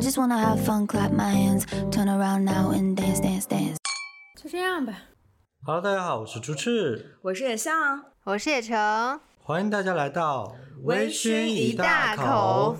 I just wanna have fun, clap my hands, turn around now and dance, dance, dance. 就这样吧。Hello，大家好，我是朱赤，我是野象，我是野橙，欢迎大家来到微醺一大口。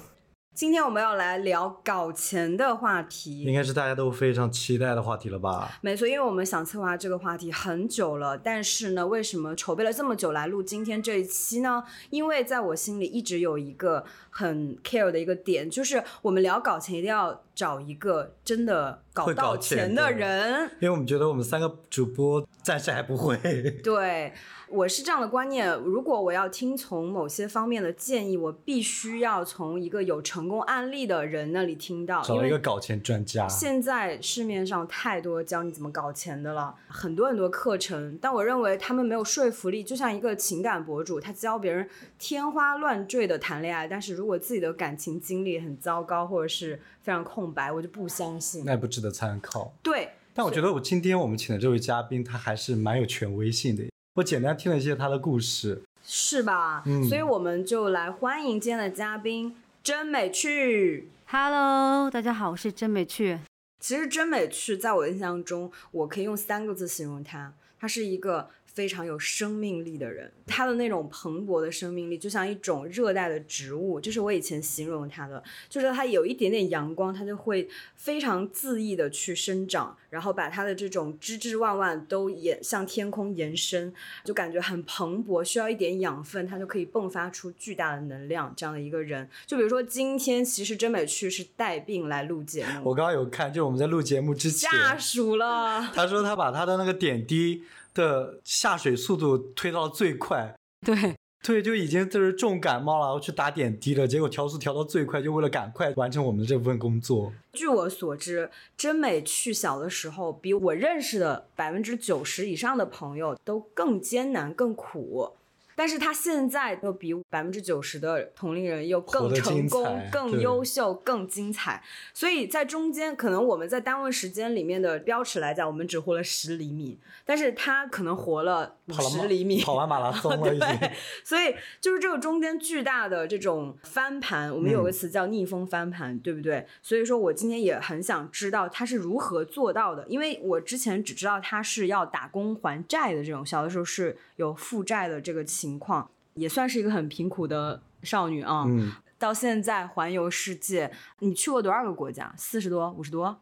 今天我们要来聊搞钱的话题应。该是大家都非常期待的话题了吧？没错，因为我们想策划这个话题很久了，但是呢，为什么筹备了这么久来录今天这一期呢？因为在我心里一直有一个很 care 的一个点，就是我们聊搞钱一定要找一个真的搞搞到钱的人。因为我们觉得我们三个主播暂时还不会。对，我是这样的观念：如果我要听从某些方面的建议，我必须要从一个有成功案例的人那里听到，找一个搞钱专家，现在市面上太多教你怎么搞钱的了，很多很多课程，但我认为他们没有说服力。就像一个情感博主，他教别人天花乱坠的谈恋爱，但是如果自己的感情经历很糟糕，或者是非常空白，我就不相信。那也不值得参考。对，但我觉得我今天我们请的这位嘉宾，他还是蛮有权威性的。我简单听了一些他的故事，是吧？嗯所以我们就来欢迎今天的嘉宾真美趣。Hello，大家好，我是真美趣。其实真美趣在我印象中，我可以用三个字形容她，她是一个非常有生命力的人。他的那种蓬勃的生命力，就像一种热带的植物，这是我以前形容他的，就是他有一点点阳光，他就会非常恣意的去生长，然后把他的这种枝枝万万都延向天空延伸，就感觉很蓬勃，需要一点养分，它就可以迸发出巨大的能量。这样的一个人，就比如说今天其实真美去是带病来录节目，我刚刚有看，就是我们在录节目之前，下属了。他说他把他的那个点滴的下水速度推到了最快，对，对，就已经就是重感冒了，然后去打点滴了，结果调速调到最快，就为了赶快完成我们的这份工作。据我所知，真美去小的时候，比我认识的百分之九十以上的朋友都更艰难、更苦。但是他现在又比百分之九十的同龄人又更成功、更优秀、更精彩。所以在中间，可能我们在单位时间里面的标尺来讲，我们只活了十厘米，但是他可能活了五跑十厘米，跑完马拉松了已经。对，所以就是这个中间巨大的这种翻盘，我们有个词叫逆风翻盘，对不对？所以说我今天也很想知道他是如何做到的，因为我之前只知道他是要打工还债的这种，小的时候是有负债的这个情况，也算是一个很贫苦的少女啊。嗯，到现在环游世界，你去过多少个国家？四十多、五十多？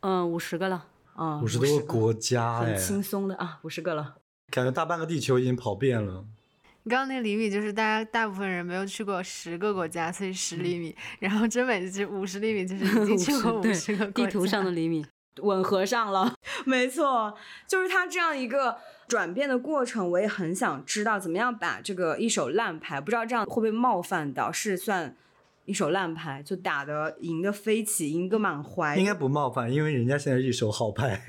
嗯，五十个了。嗯，五十多个国家哎很，轻松的啊，五十个了。感觉大半个地球已经跑遍了。你刚刚那个厘米就是大家大部分人没有去过十个国家，所以十厘米。然后真美就是五十厘米，就是已 经去过五十个国家。地图上的厘米。吻合上了，没错，就是他这样一个转变的过程，我也很想知道怎么样把这个一手烂牌，不知道这样会不会冒犯到，是算一手烂牌，就打得赢得飞起，赢个满怀。应该不冒犯，因为人家现在一手好牌。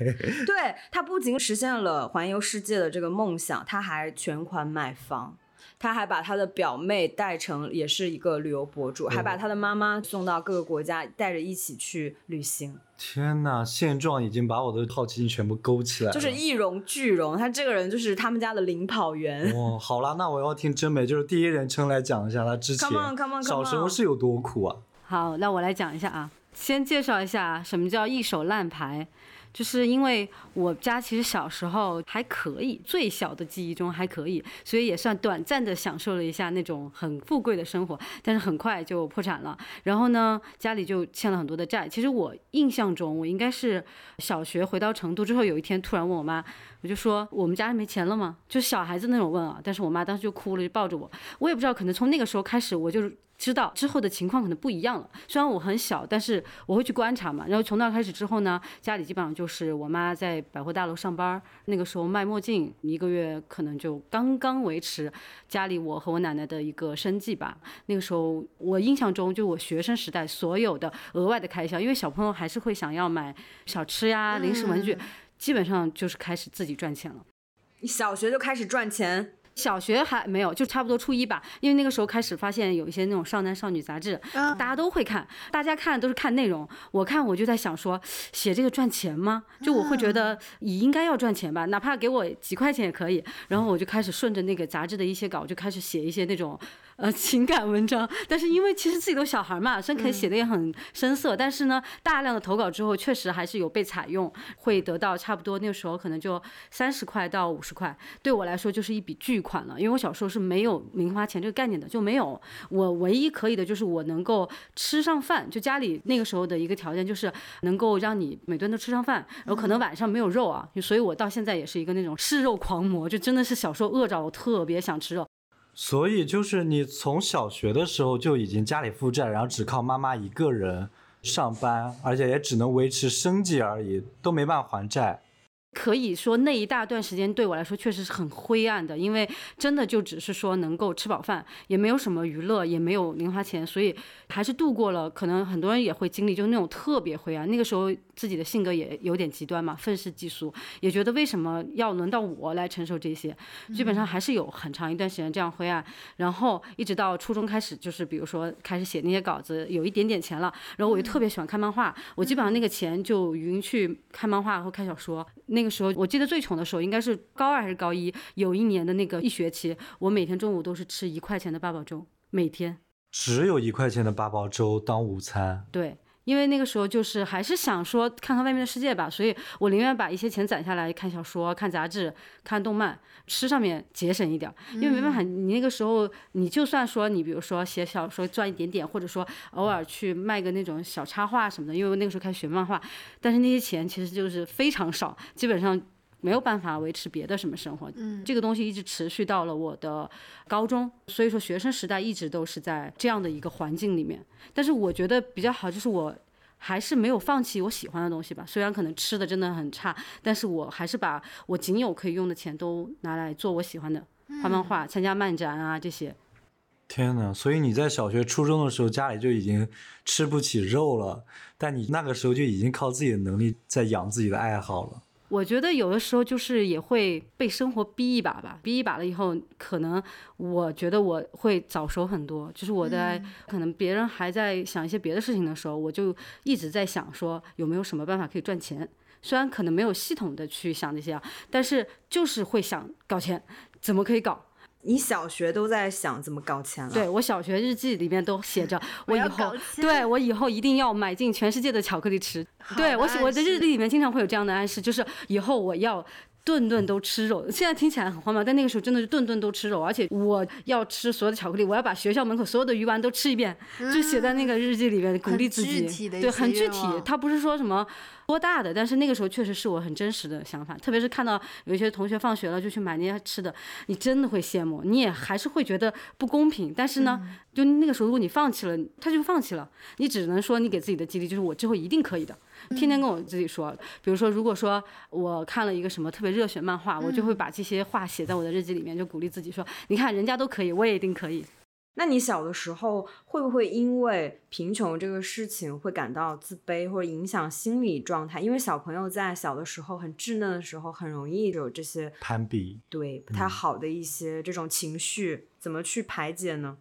对他不仅实现了环游世界的这个梦想，他还全款买房。他还把他的表妹带成也是一个旅游博主，还把他的妈妈送到各个国家，带着一起去旅行。天呐，现状已经把我的好奇心全部勾起来了。就是一荣俱荣，他这个人就是他们家的领跑员。哇，好啦，那我要听真美，就是第一人称来讲一下他之前 Come on, come on, come 小时候是有多苦啊。好，那我来讲一下啊，先介绍一下什么叫一手烂牌。就是因为我家其实小时候还可以，最小的记忆中还可以，所以也算短暂的享受了一下那种很富贵的生活，但是很快就破产了。然后呢，家里就欠了很多的债。其实我印象中，我应该是小学回到成都之后，有一天突然问我妈，我就说我们家没钱了吗？就小孩子那种问啊。但是我妈当时就哭了，就抱着我。我也不知道，可能从那个时候开始，我就知道之后的情况可能不一样了。虽然我很小，但是我会去观察嘛。然后从那开始之后呢，家里基本上就是我妈在百货大楼上班，那个时候卖墨镜，一个月可能就刚刚维持家里我和我奶奶的一个生计吧。那个时候我印象中，就我学生时代所有的额外的开销，因为小朋友还是会想要买小吃呀、零食、文具，基本上就是开始自己赚钱了。你小学就开始赚钱，小学还没有，就差不多初一吧，因为那个时候开始发现有一些那种少男少女杂志，啊大家都会看，大家看都是看内容，我看我就在想说，写这个赚钱吗？就我会觉得你应该要赚钱吧，哪怕给我几块钱也可以。然后我就开始顺着那个杂志的一些稿，就开始写一些那种呃 情感文章，但是因为其实自己都小孩嘛，虽然可以写的也很深色，但是呢，大量的投稿之后，确实还是有被采用，会得到差不多那个时候可能就三十块到五十块，对我来说就是一笔巨款了，因为我小时候是没有零花钱这个概念的，就没有，我唯一可以的就是我能够吃上饭，就家里那个时候的一个条件就是能够让你每顿都吃上饭，然后可能晚上没有肉啊，所以我到现在也是一个那种吃肉狂魔，就真的是小时候饿着我特别想吃肉。所以就是你从小学的时候就已经家里负债，然后只靠妈妈一个人上班，而且也只能维持生计而已，都没办法还债。可以说那一大段时间对我来说确实是很灰暗的，因为真的就只是说能够吃饱饭，也没有什么娱乐，也没有零花钱，所以还是度过了。可能很多人也会经历，就是那种特别灰暗。那个时候自己的性格也有点极端嘛，愤世嫉俗，也觉得为什么要轮到我来承受这些？基本上还是有很长一段时间这样灰暗。然后一直到初中开始，就是比如说开始写那些稿子，有一点点钱了，然后我就特别喜欢看漫画，我基本上那个钱就匀去看漫画和看小说。那个时候我记得最穷的时候应该是高二还是高一，有一年的那个一学期，我每天中午都是吃一块钱的八宝粥，每天。只有一块钱的八宝粥当午餐，对，因为那个时候就是还是想说看看外面的世界吧，所以我宁愿把一些钱攒下来看小说、看杂志、看动漫，吃上面节省一点儿，因为没办法，你那个时候你就算说你比如说写小说赚一点点，或者说偶尔去卖个那种小插画什么的，因为我那个时候开始学漫画，但是那些钱其实就是非常少，基本上。没有办法维持别的什么生活，嗯这个东西一直持续到了我的高中，所以说学生时代一直都是在这样的一个环境里面。但是我觉得比较好，就是我还是没有放弃我喜欢的东西吧。虽然可能吃的真的很差，但是我还是把我仅有可以用的钱都拿来做我喜欢的，画漫画、参加漫展啊这些。天呐，所以你在小学、初中的时候，家里就已经吃不起肉了，但你那个时候就已经靠自己的能力在养自己的爱好了。我觉得有的时候就是也会被生活逼一把吧，逼一把了以后，可能我觉得我会早熟很多。就是我在可能别人还在想一些别的事情的时候，我就一直在想说有没有什么办法可以赚钱。虽然可能没有系统的去想这些啊，但是就是会想搞钱，怎么可以搞？你小学都在想怎么搞钱了？对我小学日记里面都写着，我以后对我以后一定要买进全世界的巧克力吃。对我写我的日历里面经常会有这样的暗示，就是以后我要。顿顿都吃肉，现在听起来很荒谬，但那个时候真的是顿顿都吃肉，而且我要吃所有的巧克力，我要把学校门口所有的鱼丸都吃一遍，就写在那个日记里面，鼓励自己。具体的对，很具体愿望，它不是说什么多大的，但是那个时候确实是我很真实的想法，特别是看到有一些同学放学了就去买那些吃的，你真的会羡慕，你也还是会觉得不公平，但是呢，就那个时候如果你放弃了，他就放弃了，你只能说你给自己的激励就是我之后一定可以的。天天跟我自己说，比如说，如果说我看了一个什么特别热血漫画，我就会把这些话写在我的日记里面，就鼓励自己说，你看人家都可以，我也一定可以。那你小的时候会不会因为贫穷这个事情会感到自卑，或者影响心理状态？因为小朋友在小的时候很稚嫩的时候，很容易有这些攀比，对不太好的一些这种情绪，怎么去排解呢？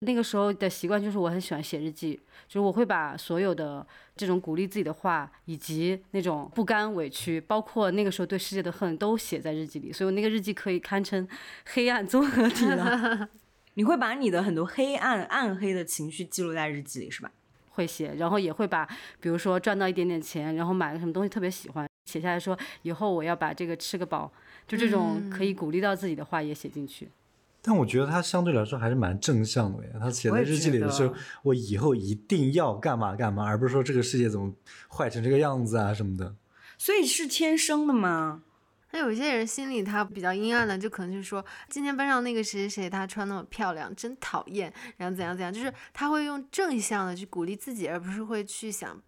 那个时候的习惯就是我很喜欢写日记，就是我会把所有的这种鼓励自己的话，以及那种不甘委屈，包括那个时候对世界的恨，都写在日记里。所以我那个日记可以堪称黑暗综合体了。你会把你的很多黑暗、暗黑的情绪记录在日记里，是吧？会写，然后也会把，比如说赚到一点点钱，然后买了什么东西特别喜欢，写下来说以后我要把这个吃个饱，就这种可以鼓励到自己的话也写进去。但我觉得他相对来说还是蛮正向的呀。他写在日记里的时候我以后一定要干嘛干嘛，而不是说这个世界怎么坏成这个样子啊什么的。所以是天生的吗？那有些人心里他比较阴暗的，就可能就是说，今天班上那个谁谁谁，他穿那么漂亮，真讨厌，然后怎样怎样，就是他会用正向的去鼓励自己，而不是会去想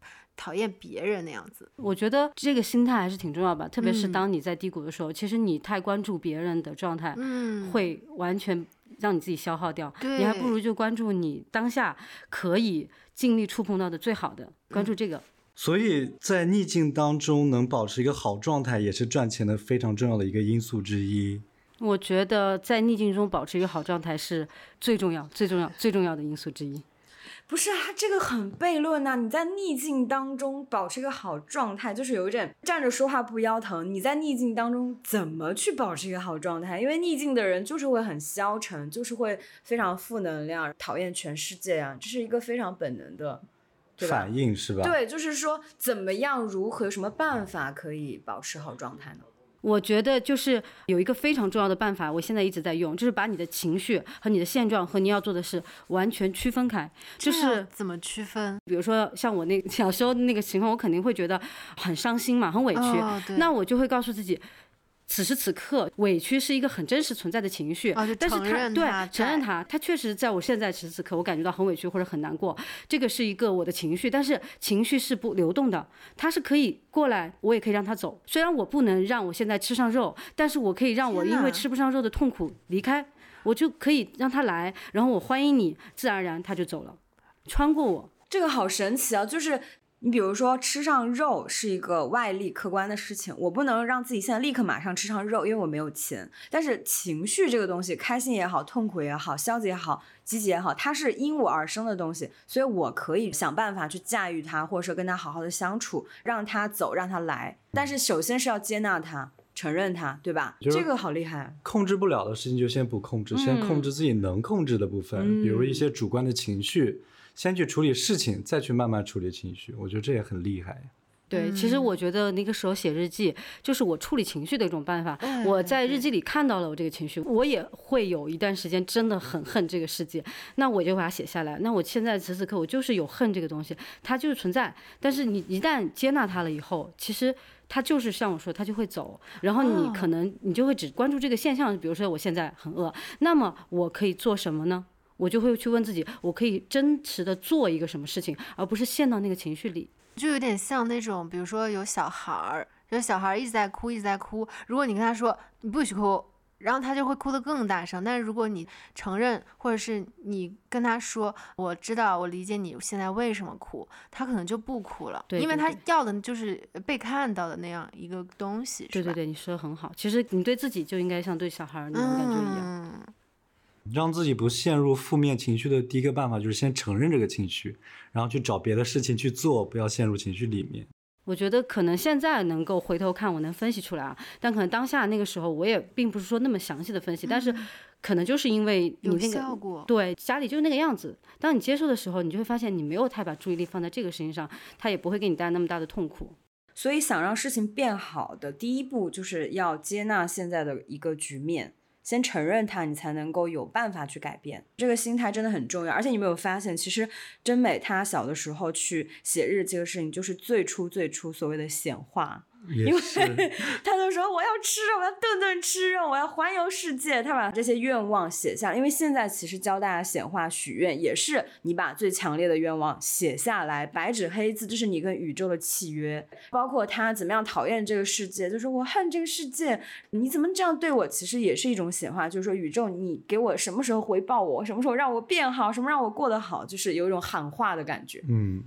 讨厌别人那样子。我觉得这个心态还是挺重要吧，特别是嗯当你在低谷的时候，其实你太关注别人的状态，嗯，会完全让你自己消耗掉。你还不如就关注你当下可以尽力触碰到的最好的，关注这个。所以在逆境当中能保持一个好状态，也是赚钱的非常重要的一个因素之一。我觉得在逆境中保持一个好状态是最重要、最重要、最重要的因素之一。不是啊，这个很悖论呐、你在逆境当中保持一个好状态，就是有一点站着说话不腰疼。你在逆境当中怎么去保持一个好状态？因为逆境的人就是会很消沉，就是会非常负能量，讨厌全世界啊，这是一个非常本能的，反应是吧？，对，就是说怎么样，如何，有什么办法可以保持好状态呢？我觉得就是有一个非常重要的办法，我现在一直在用，就是把你的情绪和你的现状和你要做的事完全区分开。就是怎么区分？比如说像我那小时候那个情况，我肯定会觉得很伤心嘛，很委屈。哦那我就会告诉自己。此时此刻，委屈是一个很真实存在的情绪，哦但是他对承认他，他确实在我现在此时此刻，我感觉到很委屈或者很难过，这个是一个我的情绪，但是情绪是不流动的，它是可以过来，我也可以让它走。虽然我不能让我现在吃上肉，但是我可以让我因为吃不上肉的痛苦离开，我就可以让他来，然后我欢迎你，自然而然他就走了，穿过我。这个好神奇啊！就是你比如说吃上肉是一个外力客观的事情，我不能让自己现在立刻马上吃上肉，因为我没有钱。但是情绪这个东西，开心也好，痛苦也好，消极也好，积极也好，它是因我而生的东西，所以我可以想办法去驾驭它，或者说跟它好好的相处，让它走，让它来。但是首先是要接纳它。承认它，对吧？这个好厉害。控制不了的事情就先不控制，先控制自己能控制的部分，比如一些主观的情绪，先去处理事情，再去慢慢处理情绪。我觉得这也很厉害。对，其实我觉得那个时候写日记就是我处理情绪的一种办法。我在日记里看到了我这个情绪，我也会有一段时间真的很恨这个世界，那我就把它写下来。那我现在此时此刻我就是有恨这个东西，它就是存在。但是你一旦接纳它了以后，其实它就是像我说，它就会走。然后你可能你就会只关注这个现象，比如说我现在很饿，那么我可以做什么呢？我就会去问自己，我可以真实的做一个什么事情，而不是陷到那个情绪里。就有点像那种，比如说有小孩儿，有小孩儿一直在哭，一直在哭。如果你跟他说你不许哭，然后他就会哭得更大声。但是如果你承认，或者是你跟他说，我知道，我理解你现在为什么哭，他可能就不哭了，因为他要的就是被看到的那样一个东西，对对对，你说的很好。其实你对自己就应该像对小孩儿那种感觉一样。嗯，让自己不陷入负面情绪的第一个办法就是先承认这个情绪，然后去找别的事情去做，不要陷入情绪里面。我觉得可能现在能够回头看，我能分析出来啊，但可能当下那个时候我也并不是说那么详细的分析，但是可能就是因为你有那个。效果。对，家里就是那个样子。当你接受的时候，你就会发现你没有太把注意力放在这个事情上，它也不会给你带来那么大的痛苦。所以想让事情变好的第一步，就是要接纳现在的一个局面，先承认它，你才能够有办法去改变。这个心态真的很重要。而且你没有发现，其实真美她小的时候去写日记的事情，就是最初最初所谓的显化。也是，他就说我要吃肉，我要顿顿吃肉，我要环游世界。他把这些愿望写下，因为现在其实教大家显化许愿，也是你把最强烈的愿望写下来，白纸黑字，这是你跟宇宙的契约。包括他怎么样讨厌这个世界，就是我恨这个世界，你怎么这样对我？其实也是一种显化，就是说宇宙，你给我什么时候回报我，什么时候让我变好，什么让我过得好，就是有一种喊话的感觉。嗯，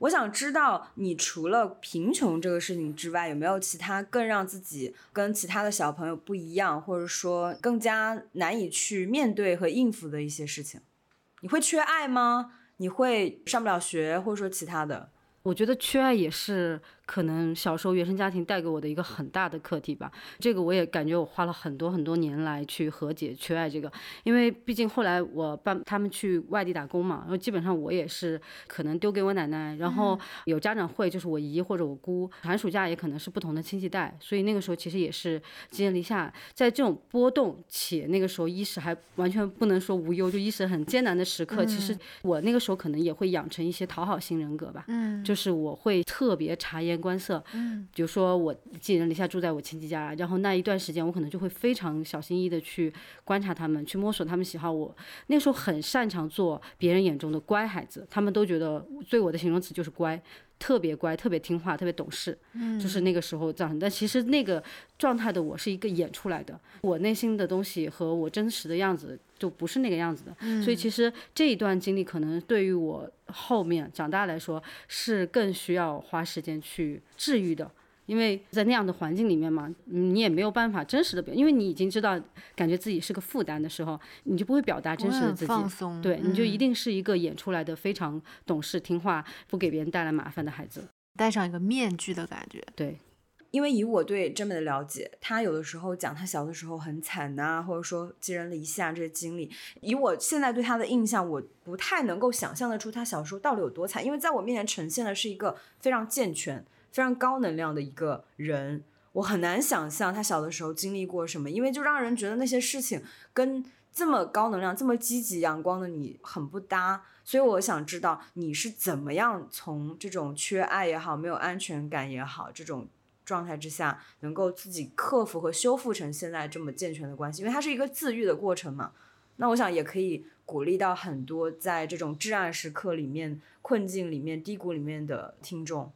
我想知道，你除了贫穷这个事情之外，有没有其他更让自己跟其他的小朋友不一样，或者说更加难以去面对和应付的一些事情？你会缺爱吗？你会上不了学，或者说其他的？我觉得缺爱也是可能小时候原生家庭带给我的一个很大的课题吧。这个我也感觉我花了很多很多年来去和解缺爱这个，因为毕竟后来我爸他们去外地打工嘛，然后基本上我也是可能丢给我奶奶，然后有家长会就是我姨或者我姑，寒暑假也可能是不同的亲戚带，所以那个时候其实也是寄人篱下，在这种波动且那个时候衣食还完全不能说无忧，就衣食很艰难的时刻，其实我那个时候可能也会养成一些讨好型人格吧。嗯，就是我会特别察言观色，嗯，比如说我寄人篱下住在我亲戚家，然后那一段时间我可能就会非常小心翼翼的去观察他们，去摸索他们喜好我。那时候很擅长做别人眼中的乖孩子，他们都觉得对我的形容词就是乖。特别乖，特别听话，特别懂事，嗯就是那个时候造成。但其实那个状态的我是一个演出来的，我内心的东西和我真实的样子就不是那个样子的。嗯所以其实这一段经历可能对于我后面长大来说是更需要花时间去治愈的因为在那样的环境里面嘛，你也没有办法真实的表，因为你已经知道，感觉自己是个负担的时候，你就不会表达真实的自己，放松，对，你就一嗯定是一个演出来的非常懂事、听话、不给别人带来麻烦的孩子。戴上一个面具的感觉。对，因为以我对真美的了解，她有的时候讲她小的时候很惨呐、或者说寄人篱下这些经历，以我现在对她的印象，我不太能够想象得出她小时候到底有多惨，因为在我面前呈现的是一个非常健全、非常高能量的一个人，我很难想象他小的时候经历过什么，因为就让人觉得那些事情跟这么高能量、这么积极阳光的你很不搭。所以我想知道你是怎么样从这种缺爱也好、没有安全感也好这种状态之下，能够自己克服和修复成现在这么健全的关系，因为它是一个自愈的过程嘛。那我想也可以鼓励到很多在这种至暗时刻里面、困境里面、低谷里面的听众。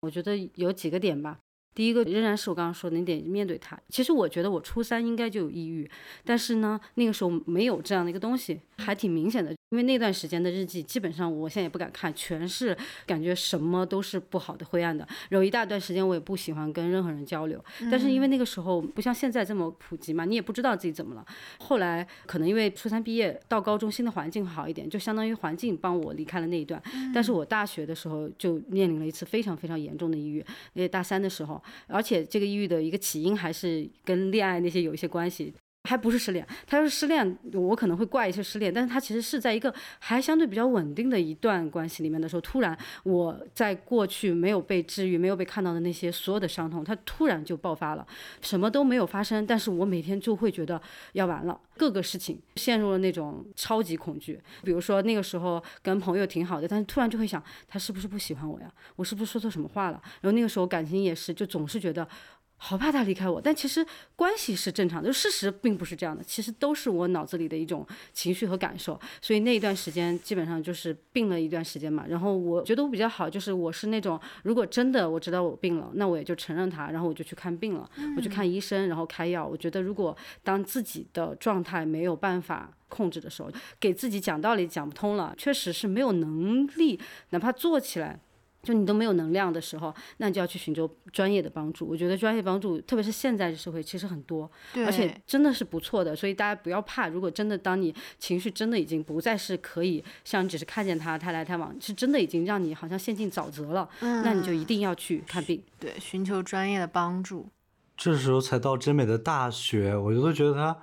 我觉得有几个点吧。第一个仍然是我刚刚说的，你得面对它。其实我觉得我初三应该就有抑郁，但是呢，那个时候没有这样的一个东西，还挺明显的。因为那段时间的日记，基本上我现在也不敢看，全是感觉什么都是不好的、灰暗的。有一大段时间我也不喜欢跟任何人交流，但是因为那个时候不像现在这么普及嘛，你也不知道自己怎么了。后来可能因为初三毕业到高中，新的环境好一点，就相当于环境帮我离开了那一段。但是我大学的时候就面临了一次非常非常严重的抑郁，因为大三的时候，而且这个抑郁的一个起因还是跟恋爱那些有一些关系。还不是失恋，他要是失恋，我可能会怪一些失恋，但是他其实是在一个还相对比较稳定的一段关系里面的时候，突然我在过去没有被治愈、没有被看到的那些所有的伤痛，他突然就爆发了，什么都没有发生，但是我每天就会觉得要完了，各个事情陷入了那种超级恐惧。比如说那个时候跟朋友挺好的，但是突然就会想，他是不是不喜欢我呀？我是不是说错什么话了？然后那个时候感情也是，就总是觉得。好怕他离开我，但其实关系是正常的，就事实并不是这样的，其实都是我脑子里的一种情绪和感受。所以那一段时间基本上就是病了一段时间嘛。然后我觉得我比较好，就是我是那种如果真的我知道我病了，那我也就承认他，然后我就去看病了，我去看医生，然后开药。我觉得如果当自己的状态没有办法控制的时候，给自己讲道理讲不通了，确实是没有能力，哪怕做起来。就你都没有能量的时候，那你就要去寻求专业的帮助。我觉得专业帮助，特别是现在的社会，其实很多，而且真的是不错的。所以大家不要怕，如果真的当你情绪真的已经不再是可以像只是看见他他来他往，是真的已经让你好像陷进沼泽了，那你就一定要去看病。对寻求专业的帮助。这时候才到真美的大学，我就都觉得他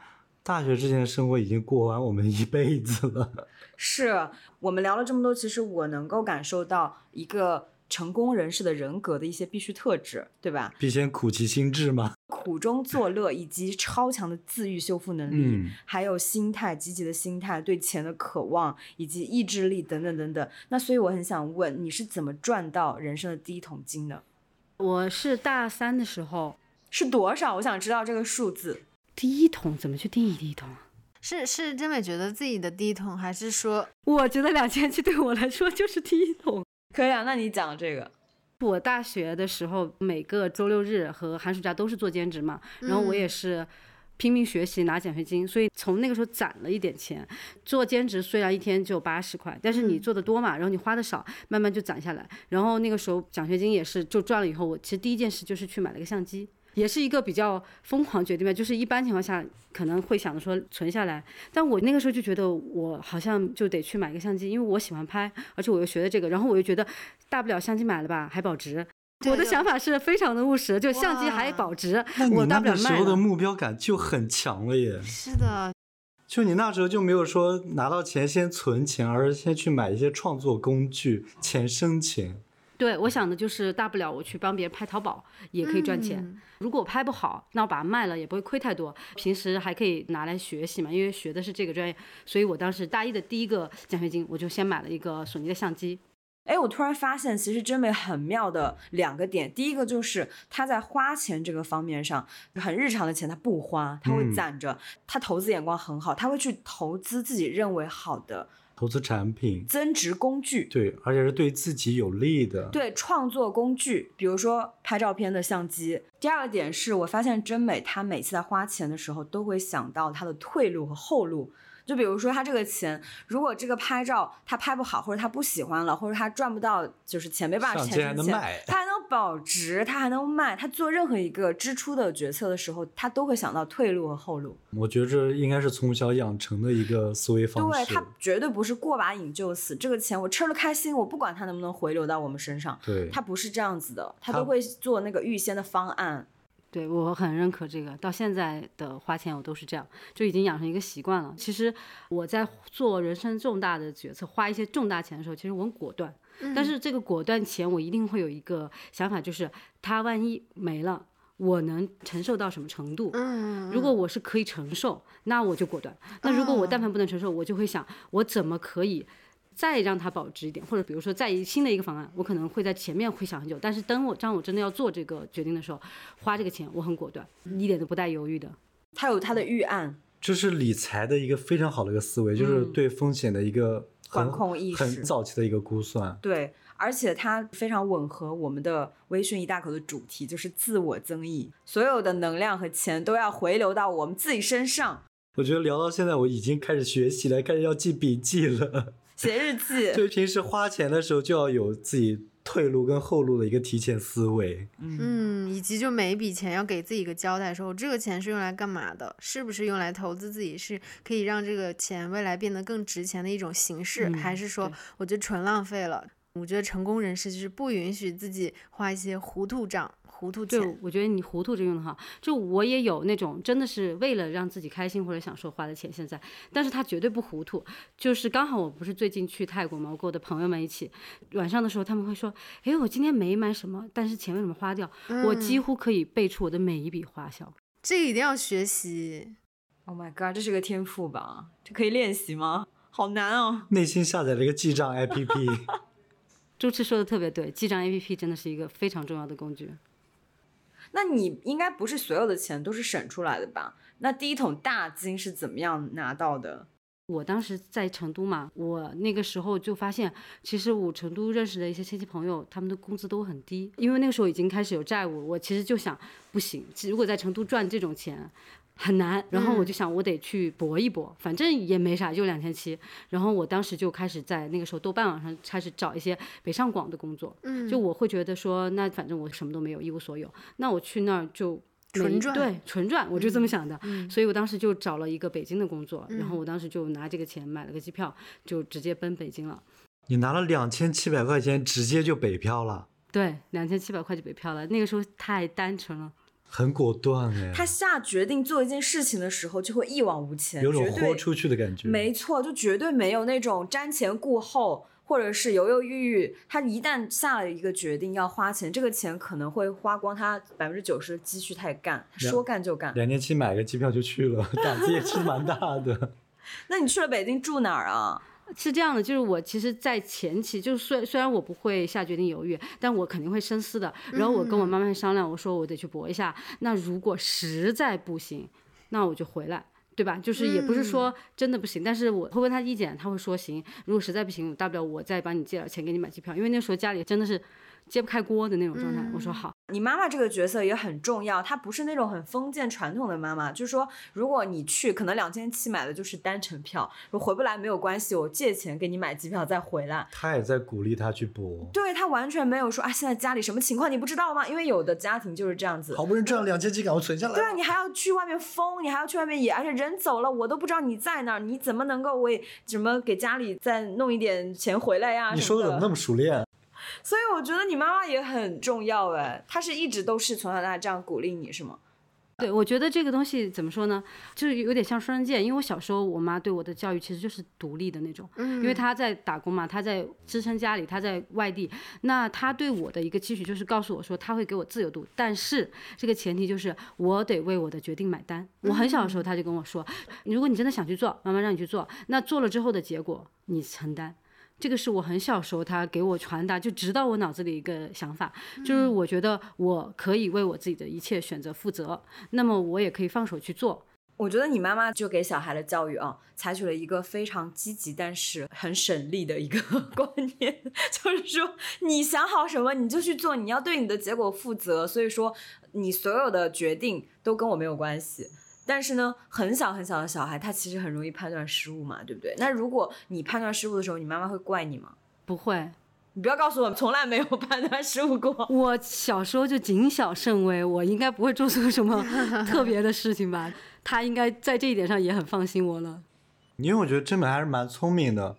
大学之前的生活已经过完我们一辈子了。是我们聊了这么多，其实我能够感受到一个成功人士的人格的一些必须特质，对吧？必先苦其心志嘛。苦中作乐，以及超强的自愈修复能力，嗯还有心态积极的心态、对钱的渴望，以及意志力等等等等。那所以我很想问，你是怎么赚到人生的第一桶金的？我是大三的时候，是多少？我想知道这个数字。第一桶怎么去定义第一桶啊？是是真美觉得自己的第一桶，还是说 我觉得两千七对我来说就是第一桶。可以啊，那你讲这个。我大学的时候，每个周六日和寒暑假都是做兼职嘛，然后我也是拼命学习拿奖学金，所以从那个时候攒了一点钱。做兼职虽然一天只有八十块，但是你做的多嘛，然后你花的少，慢慢就攒下来。然后那个时候奖学金也是就赚了以后，我其实第一件事就是去买了个相机。也是一个比较疯狂决定吧，就是一般情况下可能会想着说存下来，但我那个时候就觉得我好像就得去买个相机，因为我喜欢拍，而且我又学的这个，然后我又觉得大不了相机买了吧，还保值。我的想法是非常的务实，就相机还保值那，你我大那个时不了卖了。候的目标感就很强了耶。是的，就你那时候就没有说拿到钱先存钱，而是先去买一些创作工具，钱生钱。对，我想的就是大不了我去帮别人拍淘宝也可以赚钱。嗯如果我拍不好，那我把它卖了也不会亏太多。平时还可以拿来学习嘛，因为学的是这个专业，所以我当时大一的第一个奖学金，我就先买了一个索尼的相机。哎，我突然发现，其实真美很妙的两个点。第一个就是他在花钱这个方面上，很日常的钱他不花，他会嗯攒着。他投资眼光很好，他会去投资自己认为好的投资产品，增值工具。对，而且是对自己有利的。对创作工具，比如说拍照片的相机。第二个点是我发现真美，她每次在花钱的时候都会想到她的退路和后路。就比如说，他这个钱，如果这个拍照他拍不好，或者他不喜欢了，或者他赚不到，就是钱没办法钱成钱能卖，她还能保值，他还能卖，他做任何一个支出的决策的时候，他都会想到退路和后路。我觉得这应该是从小养成的一个思维方式。对他绝对不是过把瘾就死，这个钱我吃了开心，我不管它能不能回流到我们身上。对，他不是这样子的，他他都会做那个预先的方案。对我很认可这个，到现在的花钱我都是这样，就已经养成一个习惯了。其实我在做人生重大的决策，花一些重大钱的时候，其实我很果断。但是这个果断钱，我一定会有一个想法，就是它万一没了，我能承受到什么程度？嗯，如果我是可以承受，那我就果断；那如果我哦但凡不能承受，我就会想，我怎么可以再让它保值一点，或者比如说再一新的一个方案，我可能会在前面会想很久，但是等我当我真的要做这个决定的时候，花这个钱我很果断，一点都不带犹豫的。他有他的预案，这是理财的一个非常好的一个思维，就是嗯对风险的一个很管控意识很早期的一个估算。对，而且它非常吻合我们的微醺一大口的主题，就是自我增益，所有的能量和钱都要回流到我们自己身上，我觉得聊到现在，我已经开始学习了，开始要记笔记了。写日记。对，平时花钱的时候就要有自己退路跟后路的一个提前思维。嗯，以及就每一笔钱要给自己一个交代，说我这个钱是用来干嘛的，是不是用来投资自己，是可以让这个钱未来变得更值钱的一种形式，嗯还是说我觉得纯浪费了？我觉得成功人士就是不允许自己花一些糊涂账、糊涂就钱。我觉得你糊涂这用的好，就我也有那种真的是为了让自己开心或者享受花的钱，现在，但是他绝对不糊涂。就是刚好我不是最近去泰国嘛，我跟我的朋友们一起，晚上的时候他们会说，哎，我今天没买什么，但是钱为什么花掉？我几嗯乎可以背出我的每一笔花销。这个一定要学习。Oh my god，这是个天赋吧？这可以练习吗？好难哦。内心下载了一个记账 APP，周 赤说的特别对，记账 APP 真的是一个非常重要的工具。那你应该不是所有的钱都是省出来的吧？那第一桶大金是怎么样拿到的？我当时在成都嘛，我那个时候就发现，其实我成都认识的一些亲戚朋友，他们的工资都很低，因为那个时候已经开始有债务，我其实就想，不行，如果在成都赚这种钱。很难，然后我就想我得去搏一搏，反正也没啥，就两千七。然后我当时就开始在那个时候豆瓣网上开始找一些北上广的工作，嗯，就我会觉得说，那反正我什么都没有，一无所有，那我去那儿就纯赚对，纯赚，我就这么想的。嗯所以我当时就找了一个北京的工作，然后我当时就拿这个钱买了个机票，就直接奔北京了。你拿了两千七百块钱，直接就北漂了，对，两千七百块就北漂了。那个时候太单纯了，很果断哎，他下决定做一件事情的时候，就会一往无前，有种豁出去的感觉。没错，就绝对没有那种瞻前顾后，或者是犹犹豫豫。他一旦下了一个决定要花钱，这个钱可能会花光他百分之九十的积蓄，他也干，他说干就干。两年期买个机票就去了，胆子也是蛮大的。那你去了北京住哪儿啊？是这样的，就是我其实，在前期，就是虽虽然我不会下决定犹豫，但我肯定会深思的。然后我跟我妈妈商量，我说我得去搏一下。那如果实在不行，那我就回来。对吧？就是也不是说真的不行，但是我会问他意见，他会说行。如果实在不行，大不了我再帮你借点钱给你买机票，因为那时候家里真的是揭不开锅的那种状态。我说好，你妈妈这个角色也很重要，她不是那种很封建传统的妈妈，就是说，如果你去，可能两千七买的就是单程票，我回不来没有关系，我借钱给你买机票再回来。她也在鼓励他去搏，对她完全没有说啊，现在家里什么情况你不知道吗？因为有的家庭就是这样子，好不容易赚了两千七，赶快存下来。对啊，你还要去外面疯，你还要去外面野，而且人走了，我都不知道你在哪儿，你怎么能够为什么给家里再弄一点钱回来呀？你说的怎么那么熟练？所以我觉得你妈妈也很重要哎，她是一直都是从小到大这样鼓励你是吗？对，我觉得这个东西怎么说呢，就是有点像双刃剑。因为我小时候，我妈对我的教育其实就是独立的那种，嗯，因为她在打工嘛，她在支撑家里，她在外地。那她对我的一个期许就是告诉我说，她会给我自由度，但是这个前提就是我得为我的决定买单。我很小的时候，她就跟我说，如果你真的想去做，妈妈让你去做，那做了之后的结果你承担。这个是我很小时候他给我传达，就直到我脑子里一个想法，就是我觉得我可以为我自己的一切选择负责，那么我也可以放手去做。我觉得你妈妈就给小孩的教育啊，采取了一个非常积极但是很省力的一个 观念，就是说你想好什么你就去做，你要对你的结果负责。所以说你所有的决定都跟我没有关系。但是呢，很小很小的小孩，他其实很容易判断失误嘛，对不对？那如果你判断失误的时候，你妈妈会怪你吗？不会，你不要告诉我从来没有判断失误过。我小时候就谨小慎微，我应该不会做出什么特别的事情吧？他应该在这一点上也很放心我了。因为我觉得真本还是蛮聪明的，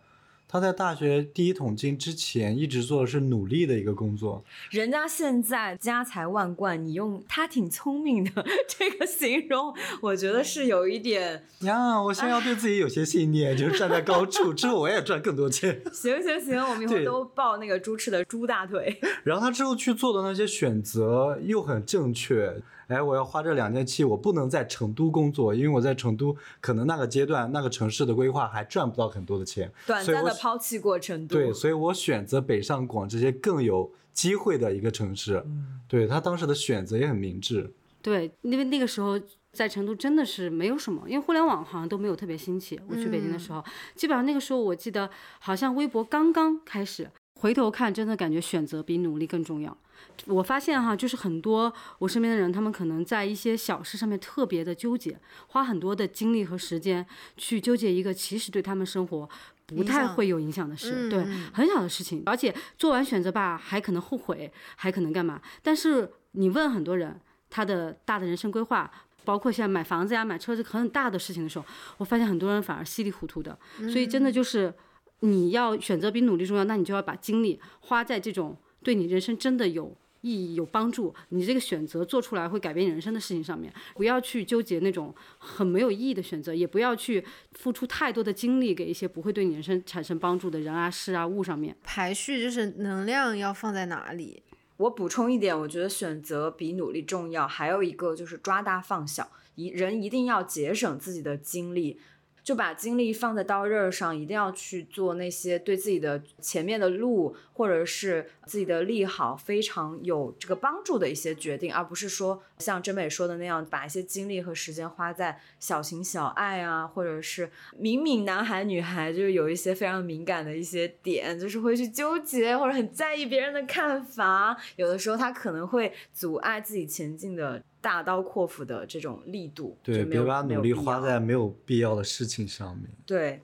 他在大学第一桶金之前一直做的是努力的一个工作。人家现在家财万贯，你用他挺聪明的 这个形容，我觉得是有一点。呀，我现在要对自己有些信念，就是站在高处，之后我也赚更多钱。行行行，我们以后都抱那个猪吃的猪大腿。然后他之后去做的那些选择又很正确。哎，我要花这两年期，我不能在成都工作，因为我在成都可能那个阶段那个城市的规划还赚不到很多的钱，短暂的抛弃过成都。对，所以我选择北上广这些更有机会的一个城市。嗯对他当时的选择也很明智。对，因为那个时候在成都真的是没有什么，因为互联网好像都没有特别兴起。我去北京的时候，基本上那个时候我记得好像微博刚刚开始，回头看真的感觉选择比努力更重要。我发现哈，就是很多我身边的人，他们可能在一些小事上面特别的纠结，花很多的精力和时间去纠结一个其实对他们生活不太会有影响的事，对，嗯很小的事情，而且做完选择吧，还可能后悔，还可能干嘛？但是你问很多人，他的大的人生规划。包括现在买房子呀、买车子很大的事情的时候，我发现很多人反而稀里糊涂的，所以真的就是你要选择比努力重要，那你就要把精力花在这种对你人生真的有意义、有帮助，你这个选择做出来会改变你人生的事情上面，不要去纠结那种很没有意义的选择，也不要去付出太多的精力给一些不会对你人生产生帮助的人啊、事啊、物上面。排序就是能量要放在哪里？我补充一点，我觉得选择比努力重要。还有一个就是抓大放小，一人一定要节省自己的精力，就把精力放在刀刃上，一定要去做那些对自己的前面的路或者是自己的利好非常有这个帮助的一些决定，而不是说像真美说的那样，把一些精力和时间花在小情小爱啊，或者是明明男孩女孩就是有一些非常敏感的一些点，就是会去纠结或者很在意别人的看法，有的时候他可能会阻碍自己前进的大刀阔斧的这种力度。对，别把努力花在没有必要的事情上面。对，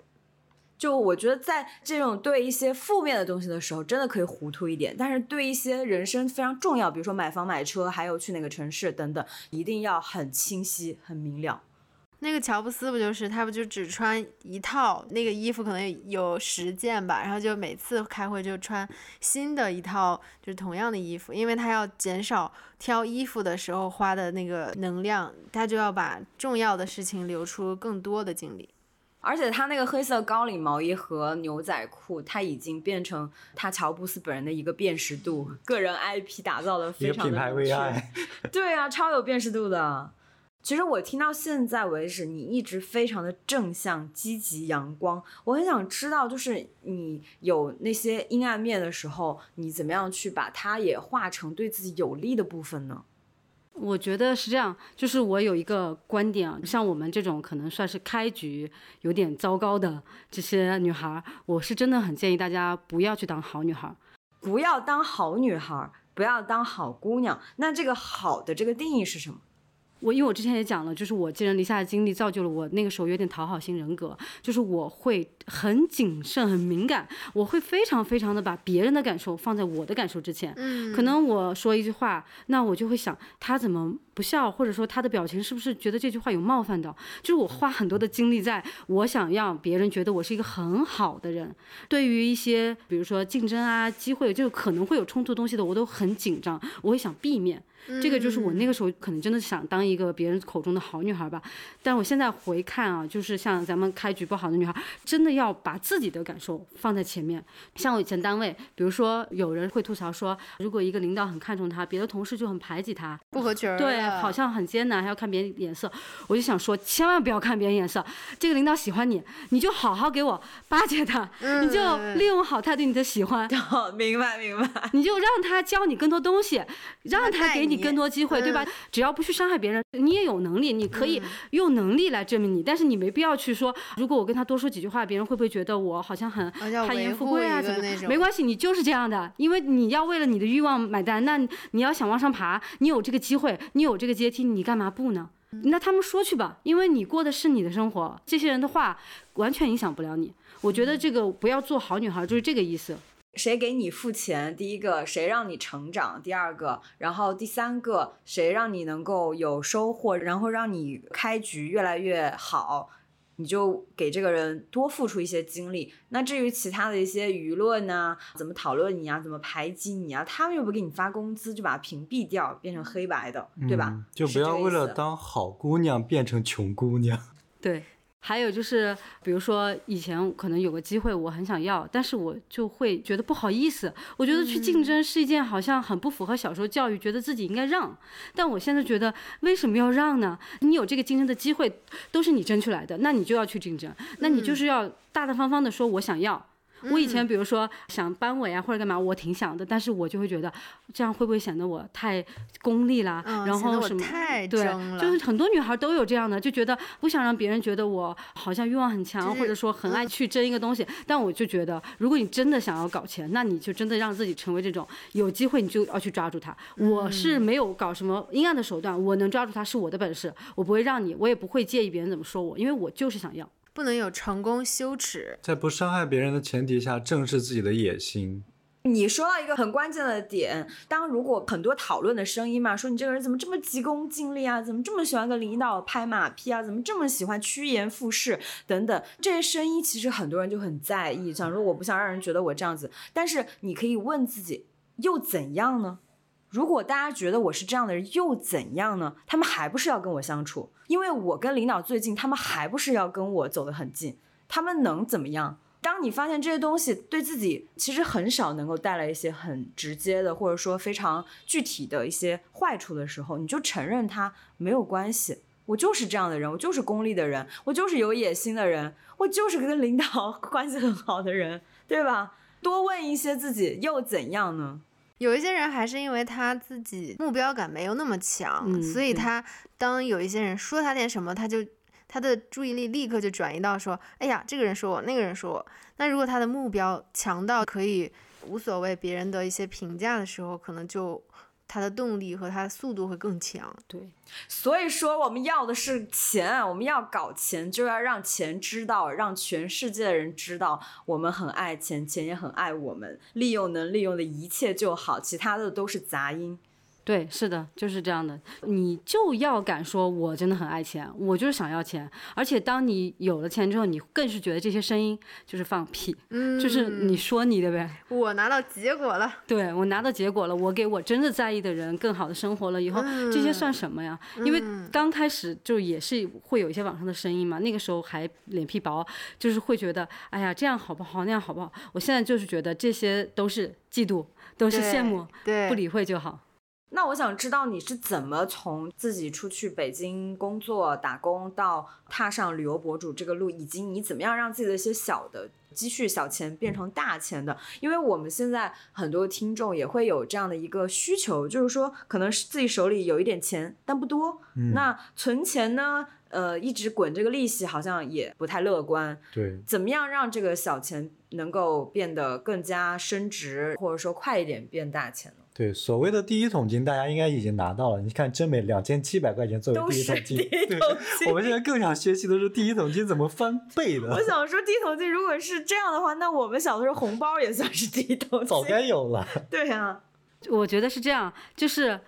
就我觉得在这种对一些负面的东西的时候，真的可以糊涂一点，但是对一些人生非常重要，比如说买房、买车，还有去哪个城市等等，一定要很清晰、很明了。那个乔布斯不就是他不就只穿一套那个衣服，可能有十件吧，然后就每次开会就穿新的一套，就是同样的衣服，因为他要减少挑衣服的时候花的那个能量，他就要把重要的事情留出更多的精力。而且他那个黑色高领毛衣和牛仔裤，他已经变成他乔布斯本人的一个辨识度，个人 IP 打造的非常个品牌 VI，对啊，超有辨识度的。其实我听到现在为止，你一直非常的正向、积极、阳光。我很想知道，就是你有那些阴暗面的时候，你怎么样去把它也化成对自己有利的部分呢？我觉得是这样，就是我有一个观点啊，像我们这种可能算是开局有点糟糕的这些女孩儿，我是真的很建议大家不要去当好女孩儿。不要当好女孩，不要当好姑娘。那这个好的这个定义是什么？我因为我之前也讲了，就是我寄人篱下的经历造就了我那个时候有点讨好型人格，就是我会很谨慎、很敏感，我会非常非常的把别人的感受放在我的感受之前。嗯可能我说一句话，那我就会想他怎么不笑，或者说他的表情是不是觉得这句话有冒犯到？就是我花很多的精力在我想让别人觉得我是一个很好的人。对于一些比如说竞争啊、机会，就可能会有冲突东西的，我都很紧张，我会想避免。这个就是我那个时候可能真的想当一个别人口中的好女孩吧，但我现在回看啊，就是像咱们开局不好的女孩，真的要把自己的感受放在前面。像我以前单位，比如说有人会吐槽说，如果一个领导很看重她，别的同事就很排挤她，不合群儿对，好像很艰难，还要看别人脸色。我就想说，千万不要看别人脸色。这个领导喜欢你，你就好好给我巴结他，你就嗯利用好他对你的喜欢，哦，明白明白。你就让他教你更多东西，让他给你更多机会，对吧？只要不去伤害别人，你也有能力，你可以用能力来证明你。但是你没必要去说，如果我跟他多说几句话，别人会不会觉得我好像很攀岩富贵啊？一怎么个没关系，你就是这样的，因为你要为了你的欲望买单，那你要想往上爬，你有这个机会，你有这个阶梯，你干嘛不呢？那他们说去吧，因为你过的是你的生活，这些人的话完全影响不了你。我觉得这个不要做好女孩，就是这个意思。谁给你付钱？第一个，谁让你成长？第二个，然后第三个，谁让你能够有收获，然后让你开局越来越好，你就给这个人多付出一些精力。那至于其他的一些舆论呐、怎么讨论你啊，怎么排挤你啊，他们又不给你发工资，就把它屏蔽掉，变成黑白的，对吧嗯？就不要为了当好姑娘变成穷姑娘。对，还有就是，比如说以前可能有个机会我很想要，但是我就会觉得不好意思。我觉得去竞争是一件好像很不符合小时候教育，觉得自己应该让。但我现在觉得为什么要让呢？你有这个竞争的机会，都是你争出来的，那你就要去竞争，那你就是要大大方方的说我想要。我以前比如说想班委啊或者干嘛，我挺想的，但是我就会觉得这样会不会显得我太功利啦？嗯，然后什么太对就是很多女孩都有这样的，就觉得不想让别人觉得我好像欲望很强，就是或者说很爱去争一个东西。但我就觉得，如果你真的想要搞钱，那你就真的让自己成为这种有机会你就要去抓住它。我是没有搞什么阴暗的手段，我能抓住它是我的本事，我不会让你，我也不会介意别人怎么说我，因为我就是想要。不能有成功羞耻。在不伤害别人的前提下，正视自己的野心。你说到一个很关键的点，当如果很多讨论的声音嘛，说你这个人怎么这么急功近利啊，怎么这么喜欢跟领导拍马屁啊，怎么这么喜欢趋炎附势等等，这些声音其实很多人就很在意，想说我不想让人觉得我这样子，但是你可以问自己，又怎样呢？如果大家觉得我是这样的人，又怎样呢？他们还不是要跟我相处，因为我跟领导最近，他们还不是要跟我走得很近，他们能怎么样？当你发现这些东西对自己其实很少能够带来一些很直接的，或者说非常具体的一些坏处的时候，你就承认它没有关系。我就是这样的人，我就是功利的人，我就是有野心的人，我就是跟领导 关系很好的人，对吧？多问一些自己又怎样呢？有一些人还是因为他自己目标感没有那么强，嗯所以他当有一些人说他点什么，他就他的注意力立刻就转移到说，哎呀，这个人说我，那个人说我。那如果他的目标强到可以无所谓别人的一些评价的时候，可能就它的动力和它的速度会更强。对，所以说，我们要的是钱，我们要搞钱，就要让钱知道，让全世界的人知道我们很爱钱，钱也很爱我们，利用能利用的一切就好，其他的都是杂音。对，是的，就是这样的。你就要敢说，我真的很爱钱，我就是想要钱。而且当你有了钱之后，你更是觉得这些声音就是放屁，嗯 就是你说你的呗。我拿到结果了，对我拿到结果了，我给我真的在意的人更好的生活了以后，这些算什么呀？因为刚开始就也是会有一些网上的声音嘛，那个时候还脸皮薄，就是会觉得，哎呀，这样好不好，那样好不好？我现在就是觉得这些都是嫉妒，都是羡慕，对，不理会就好。那我想知道你是怎么从自己出去北京工作打工到踏上旅游博主这个路，以及你怎么样让自己的一些小的积蓄小钱变成大钱的？因为我们现在很多听众也会有这样的一个需求，就是说可能是自己手里有一点钱，但不多，嗯那存钱呢？呃，一直滚这个利息好像也不太乐观。对，怎么样让这个小钱能够变得更加升值，或者说快一点变大钱呢？对，所谓的第一桶金，大家应该已经拿到了。你看，真美两千七百块钱作为第一桶金，第一对桶金 我们现在更想学习的是第一桶金怎么翻倍的我，想说，第一桶金如果是这样的话，那我们小的时候红包也算是第一桶金。早该有了。对啊，我觉得是这样，就是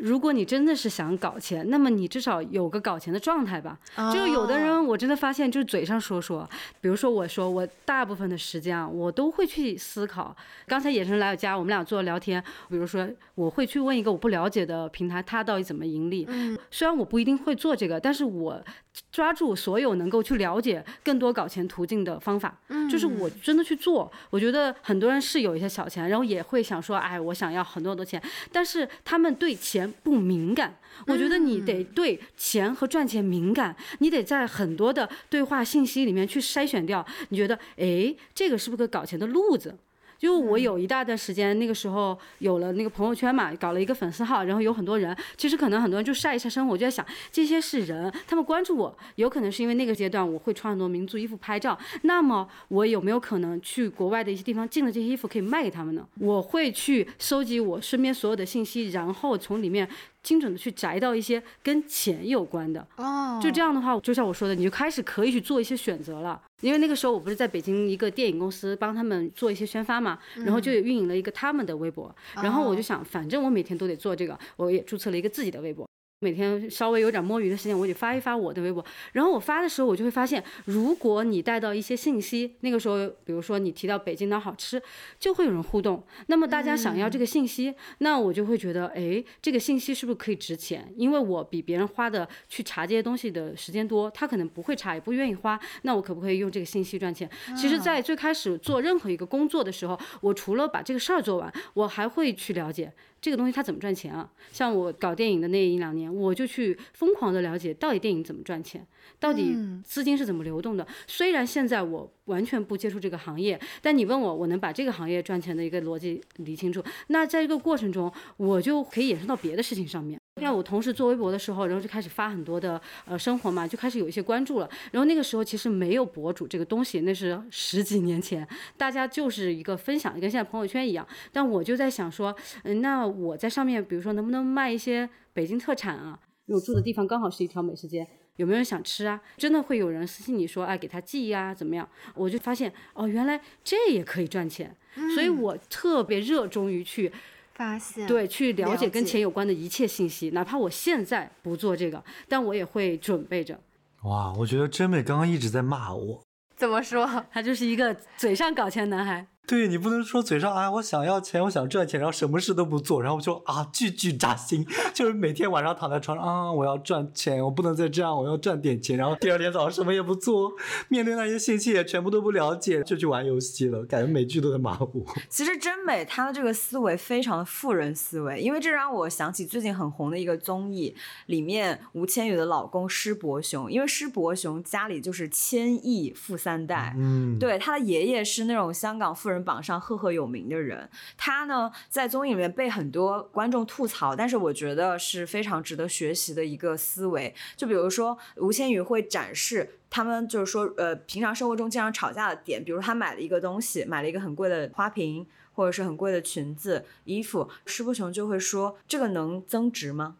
如果你真的是想搞钱，那么你至少有个搞钱的状态吧。就有的哦人，我真的发现，就是嘴上说说，比如说我说我大部分的时间啊，我都会去思考。刚才野生来我家，我们俩做聊天，比如说我会去问一个我不了解的平台，它到底怎么盈利。嗯虽然我不一定会做这个，但是我抓住所有能够去了解更多搞钱途径的方法，就是我真的去做。我觉得很多人是有一些小钱，然后也会想说，哎，我想要很多很多钱，但是他们对钱不敏感。我觉得你得对钱和赚钱敏感，你得在很多的对话信息里面去筛选掉。你觉得，哎，这个是不是个搞钱的路子？就我有一大段时间，那个时候有了那个朋友圈嘛，搞了一个粉丝号，然后有很多人，其实可能很多人就晒一下生活，我就在想，这些是人，他们关注我，有可能是因为那个阶段我会穿很多民族衣服拍照，那么我有没有可能去国外的一些地方进了这些衣服可以卖给他们呢？我会去收集我身边所有的信息，然后从里面精准的去摘到一些跟钱有关的。哦，就这样的话，就像我说的，你就开始可以去做一些选择了。因为那个时候我不是在北京一个电影公司帮他们做一些宣发嘛，然后就运营了一个他们的微博，然后我就想，反正我每天都得做这个，我也注册了一个自己的微博。每天稍微有点摸鱼的时间，我得发一发我的微博。然后我发的时候，我就会发现，如果你带到一些信息，那个时候，比如说你提到北京哪好吃，就会有人互动。那么大家想要这个信息，那我就会觉得，哎，这个信息是不是可以值钱？因为我比别人花的去查这些东西的时间多，他可能不会查，也不愿意花。那我可不可以用这个信息赚钱？其实，在最开始做任何一个工作的时候，我除了把这个事儿做完，我还会去了解。这个东西它怎么赚钱啊？像我搞电影的那一两年，我就去疯狂的了解到底电影怎么赚钱，到底资金是怎么流动的。虽然现在我完全不接触这个行业，但你问我，我能把这个行业赚钱的一个逻辑理清楚，那在这个过程中，我就可以衍生到别的事情上面。像我同事做微博的时候，然后就开始发很多的呃生活嘛，就开始有一些关注了。然后那个时候其实没有博主这个东西，那是十几年前，大家就是一个分享，跟现在朋友圈一样。但我就在想说，嗯，那我在上面，比如说能不能卖一些北京特产啊？因为我住的地方刚好是一条美食街，有没有人想吃啊？真的会有人私信你说，哎，给他寄呀，怎么样？我就发现哦，原来这也可以赚钱，所以我特别热衷于去。发现对，去了解跟钱有关的一切信息，哪怕我现在不做这个，但我也会准备着。哇，我觉得真美刚刚一直在骂我。怎么说？他就是一个嘴上搞钱男孩。对你不能说嘴上啊，我想要钱，我想赚钱，然后什么事都不做，然后就啊，句句扎心，就是每天晚上躺在床上啊，我要赚钱，我不能再这样，我要赚点钱，然后第二天早上什么也不做，面对那些信息也全部都不了解，就去玩游戏了，感觉每句都在马虎。其实真美，她的这个思维非常的富人思维，因为这让我想起最近很红的一个综艺，里面吴千语的老公施伯雄，因为施伯雄家里就是千亿富三代，嗯，对，他的爷爷是那种香港富人榜上赫赫有名的人。他呢，在综艺里面被很多观众吐槽，但是我觉得是非常值得学习的一个思维。就比如说，吴千语会展示他们就是说，呃，平常生活中经常吵架的点，比如他买了一个东西，买了一个很贵的花瓶，或者是很贵的裙子、衣服，施伯雄就会说：“这个能增值吗？”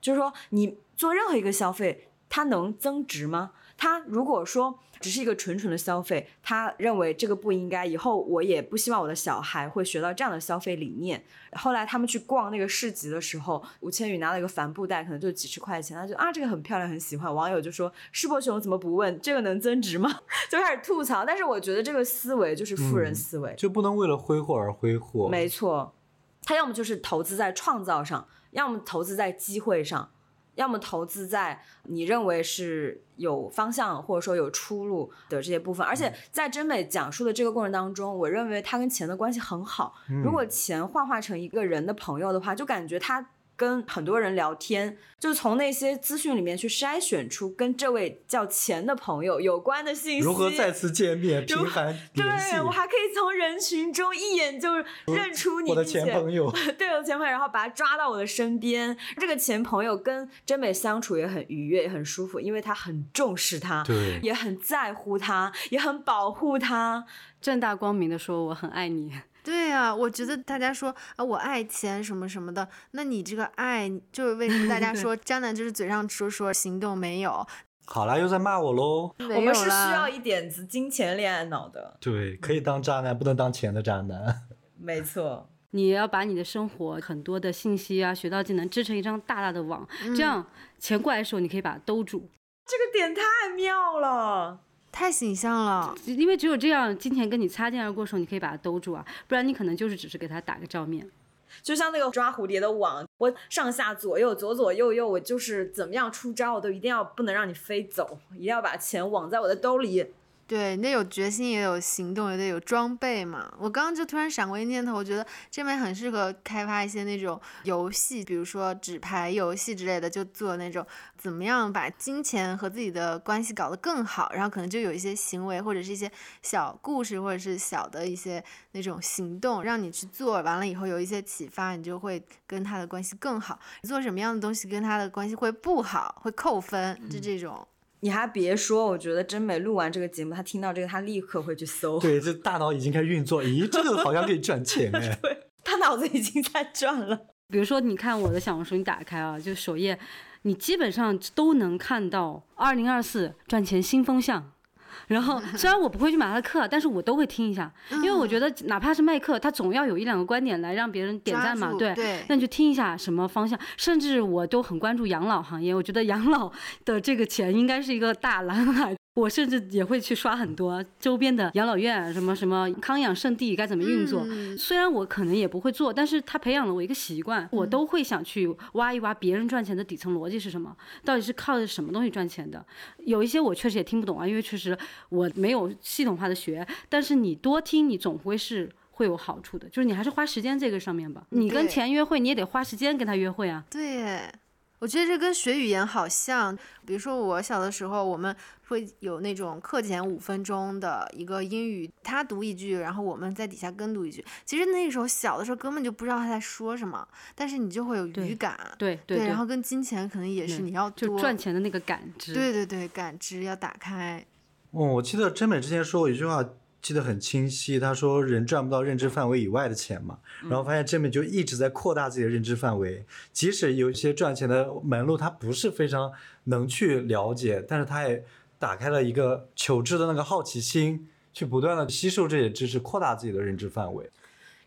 就是说，你做任何一个消费，它能增值吗？他如果说只是一个纯纯的消费，他认为这个不应该，以后我也不希望我的小孩会学到这样的消费理念。后来他们去逛那个市集的时候，吴千语拿了一个帆布袋，可能就几十块钱，他就啊这个很漂亮，很喜欢。网友就说世博熊怎么不问这个能增值吗？就开始吐槽。但是我觉得这个思维就是富人思维，就不能为了挥霍而挥霍。没错，他要么就是投资在创造上，要么投资在机会上，要么投资在你认为是有方向或者说有出路的这些部分。而且在真美讲述的这个过程当中，我认为他跟钱的关系很好。如果钱幻化成一个人的朋友的话，就感觉他。跟很多人聊天，就是从那些资讯里面去筛选出跟这位叫钱的朋友有关的信息。如何再次见面，频繁对，我还可以从人群中一眼就认出你，我的并且前朋友。对我的前朋友，然后把他抓到我的身边。这个前朋友跟真美相处也很愉悦，也很舒服，因为他很重视他，对也很在乎他，也很保护他。正大光明的说我很爱你，对啊，我觉得大家说啊，我爱钱什么什么的，那你这个爱就是为什么大家 说渣男就是嘴上说说，行动没有？好啦，又在骂我喽。我们是需要一点子金钱恋爱脑的，对，可以当渣男，不能当钱的渣男。没错。你要把你的生活很多的信息啊、学到技能织成一张大大的网，这样钱过来的时候你可以把它兜住，这个点太妙了。太形象了，因为只有这样，金钱跟你擦肩而过的时候，你可以把它兜住啊，不然你可能就是只是给他打个照面。就像那个抓蝴蝶的网，我上下左右左左右右，我就是怎么样出招，我都一定要不能让你飞走，一定要把钱网在我的兜里。对，你得有决心，也有行动，也得有装备嘛。我刚刚就突然闪过一念头，我觉得这边很适合开发一些那种游戏，比如说纸牌游戏之类的，就做那种怎么样把金钱和自己的关系搞得更好，然后可能就有一些行为或者是一些小故事，或者是小的一些那种行动，让你去做，完了以后有一些启发，你就会跟他的关系更好。你做什么样的东西跟他的关系会不好，会扣分，就这种。你还别说，我觉得真美录完这个节目，他听到这个，他立刻会去搜，对，这大脑已经开始运作，咦，这个好像可以赚钱哎。他脑子已经在转了。比如说，你看我的小红书，你打开啊，就首页，你基本上都能看到二零二四赚钱新风向。然后 虽然我不会去买他的课，但是我都会听一下，因为我觉得哪怕是卖课，他总要有一两个观点来让别人点赞嘛，对。对。那你就听一下什么方向，甚至我都很关注养老行业，我觉得养老的这个钱应该是一个大蓝海。我甚至也会去刷很多周边的养老院，什么什么康养圣地该怎么运作。虽然我可能也不会做，但是他培养了我一个习惯，我都会想去挖一挖别人赚钱的底层逻辑是什么，到底是靠什么东西赚钱的。有一些我确实也听不懂啊，因为确实我没有系统化的学。但是你多听，你总会是会有好处的。就是你还是花时间这个上面吧。你跟钱约会，你也得花时间跟他约会啊。对。我觉得这跟学语言好像，比如说我小的时候，我们会有那种课前五分钟的一个英语，他读一句，然后我们在底下跟读一句。其实那时候小的时候根本就不知道他在说什么，但是你就会有语感，对对。然后跟金钱可能也是你要就赚钱的那个感知，对对对，感知要打开。哦，我记得真美之前说过一句话。记得很清晰，他说人赚不到认知范围以外的钱嘛，然后发现这面就一直在扩大自己的认知范围，即使有一些赚钱的门路，他不是非常能去了解，但是他也打开了一个求知的那个好奇心，去不断的吸收这些知识，扩大自己的认知范围。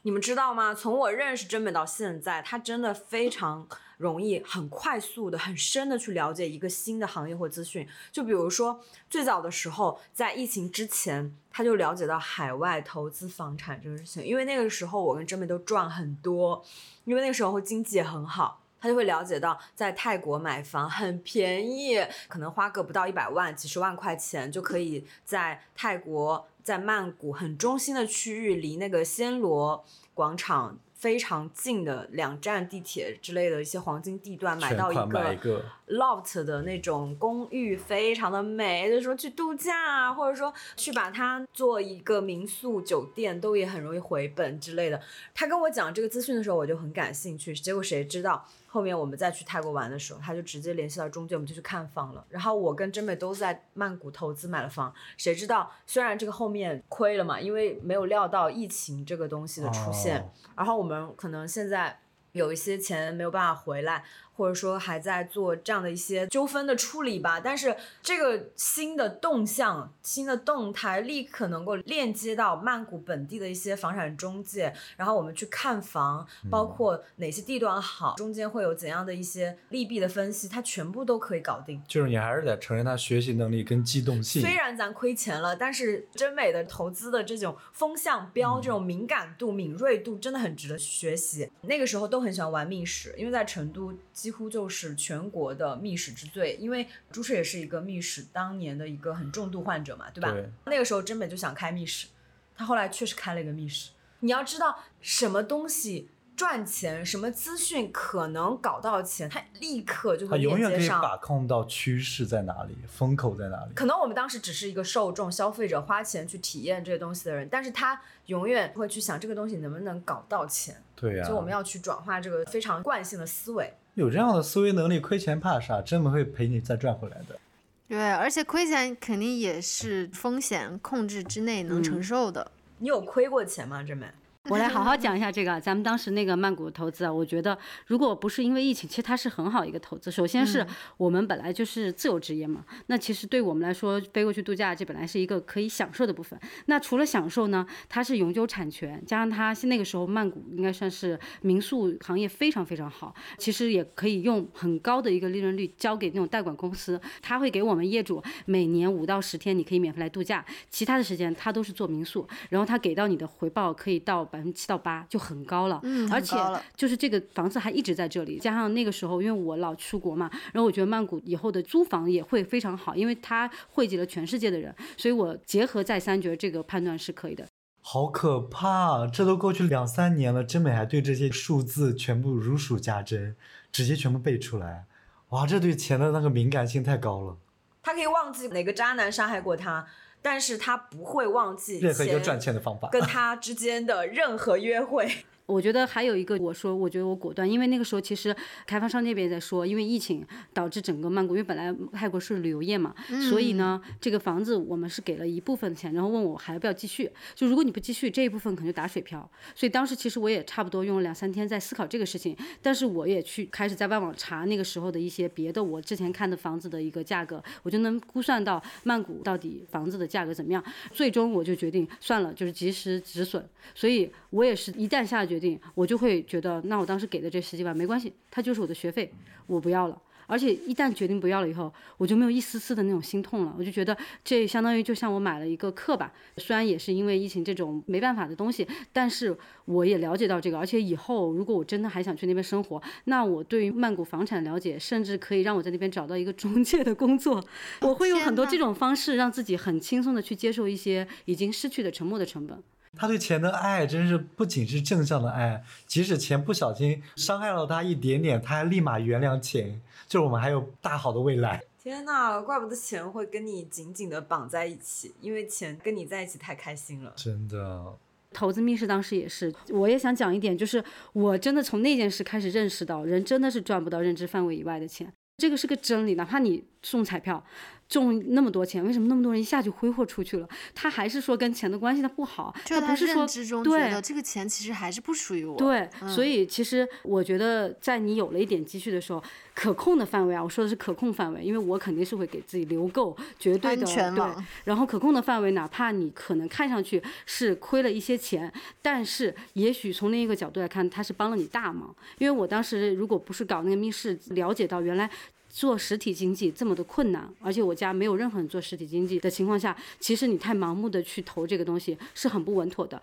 你们知道吗？从我认识真美到现在，他真的非常。容易很快速的、很深的去了解一个新的行业或资讯。就比如说，最早的时候，在疫情之前，他就了解到海外投资房产这个事情，因为那个时候我跟真美都赚很多，因为那个时候经济也很好，他就会了解到在泰国买房很便宜，可能花个不到一百万、几十万块钱就可以在泰国在曼谷很中心的区域，离那个暹罗广场。非常近的两站地铁之类的一些黄金地段，买到一个 loft 的那种公寓，非常的美。就是说去度假啊，或者说去把它做一个民宿酒店，都也很容易回本之类的。他跟我讲这个资讯的时候，我就很感兴趣。结果谁知道？后面我们再去泰国玩的时候，他就直接联系到中介，我们就去看房了。然后我跟真美都在曼谷投资买了房。谁知道，虽然这个后面亏了嘛，因为没有料到疫情这个东西的出现。然后我们可能现在有一些钱没有办法回来。或者说还在做这样的一些纠纷的处理吧，但是这个新的动向、新的动态立刻能够链接到曼谷本地的一些房产中介，然后我们去看房，包括哪些地段好，中间会有怎样的一些利弊的分析，它全部都可以搞定。就是你还是得承认他学习能力跟机动性。虽然咱亏钱了，但是真美的投资的这种风向标、这种敏感度、敏锐度真的很值得学习。那个时候都很喜欢玩密室，因为在成都。几乎就是全国的密室之最，因为朱赤也是一个密室当年的一个很重度患者嘛，对吧？那个时候真美就想开密室，他后来确实开了一个密室。你要知道什么东西赚钱，什么资讯可能搞到钱，他立刻就会连接上。把控到趋势在哪里，风口在哪里。可能我们当时只是一个受众、消费者，花钱去体验这些东西的人，但是他永远会去想这个东西能不能搞到钱。对呀，就我们要去转化这个非常惯性的思维。有这样的思维能力，亏钱怕啥？真不会陪你再赚回来的。对，而且亏钱肯定也是风险控制之内能承受的。你有亏过钱吗？真美。我来好好讲一下这个，咱们当时那个曼谷投资啊，我觉得如果不是因为疫情，其实它是很好一个投资。首先是我们本来就是自由职业嘛，那其实对我们来说，飞过去度假这本来是一个可以享受的部分。那除了享受呢，它是永久产权，加上它那个时候曼谷应该算是民宿行业非常非常好，其实也可以用很高的一个利润率交给那种代管公司，他会给我们业主每年五到十天你可以免费来度假，其他的时间他都是做民宿，然后他给到你的回报可以到。百分之七到八就很高了，嗯，而且就是这个房子还一直在这里，加上那个时候因为我老出国嘛，然后我觉得曼谷以后的租房也会非常好，因为它汇集了全世界的人，所以我结合再三，觉得这个判断是可以的。好可怕，这都过去两三年了，真美还对这些数字全部如数家珍，直接全部背出来，哇，这对钱的那个敏感性太高了。他可以忘记哪个渣男伤害过他。但是他不会忘记任何一个赚钱的方法，跟他之间的任何约会。我觉得还有一个，我说我觉得我果断，因为那个时候其实开发商那边也在说，因为疫情导致整个曼谷，因为本来泰国是旅游业嘛，所以呢，这个房子我们是给了一部分钱，然后问我还要不要继续。就如果你不继续，这一部分可能就打水漂。所以当时其实我也差不多用了两三天在思考这个事情，但是我也去开始在外网查那个时候的一些别的我之前看的房子的一个价格，我就能估算到曼谷到底房子的价格怎么样。最终我就决定算了，就是及时止损。所以我也是一旦下了决定，我就会觉得，那我当时给的这十几万没关系，它就是我的学费，我不要了。而且一旦决定不要了以后，我就没有一丝丝的那种心痛了。我就觉得这相当于就像我买了一个课吧，虽然也是因为疫情这种没办法的东西，但是我也了解到这个。而且以后如果我真的还想去那边生活，那我对于曼谷房产了解，甚至可以让我在那边找到一个中介的工作。我会用很多这种方式，让自己很轻松的去接受一些已经失去的沉默的成本。他对钱的爱真是不仅是正向的爱，即使钱不小心伤害了他一点点，他还立马原谅钱。就是我们还有大好的未来。天呐，怪不得钱会跟你紧紧的绑在一起，因为钱跟你在一起太开心了。真的，投资密室当时也是，我也想讲一点，就是我真的从那件事开始认识到，人真的是赚不到认知范围以外的钱，这个是个真理。哪怕你中彩票。中那么多钱，为什么那么多人一下就挥霍出去了？他还是说跟钱的关系他不好，他不是说对这个钱其实还是不属于我。对，所以其实我觉得在你有了一点积蓄的时候，可控的范围啊，我说的是可控范围，因为我肯定是会给自己留够绝对的对。然后可控的范围，哪怕你可能看上去是亏了一些钱，但是也许从另一个角度来看，他是帮了你大忙。因为我当时如果不是搞那个密室，了解到原来。做实体经济这么的困难，而且我家没有任何人做实体经济的情况下，其实你太盲目的去投这个东西是很不稳妥的，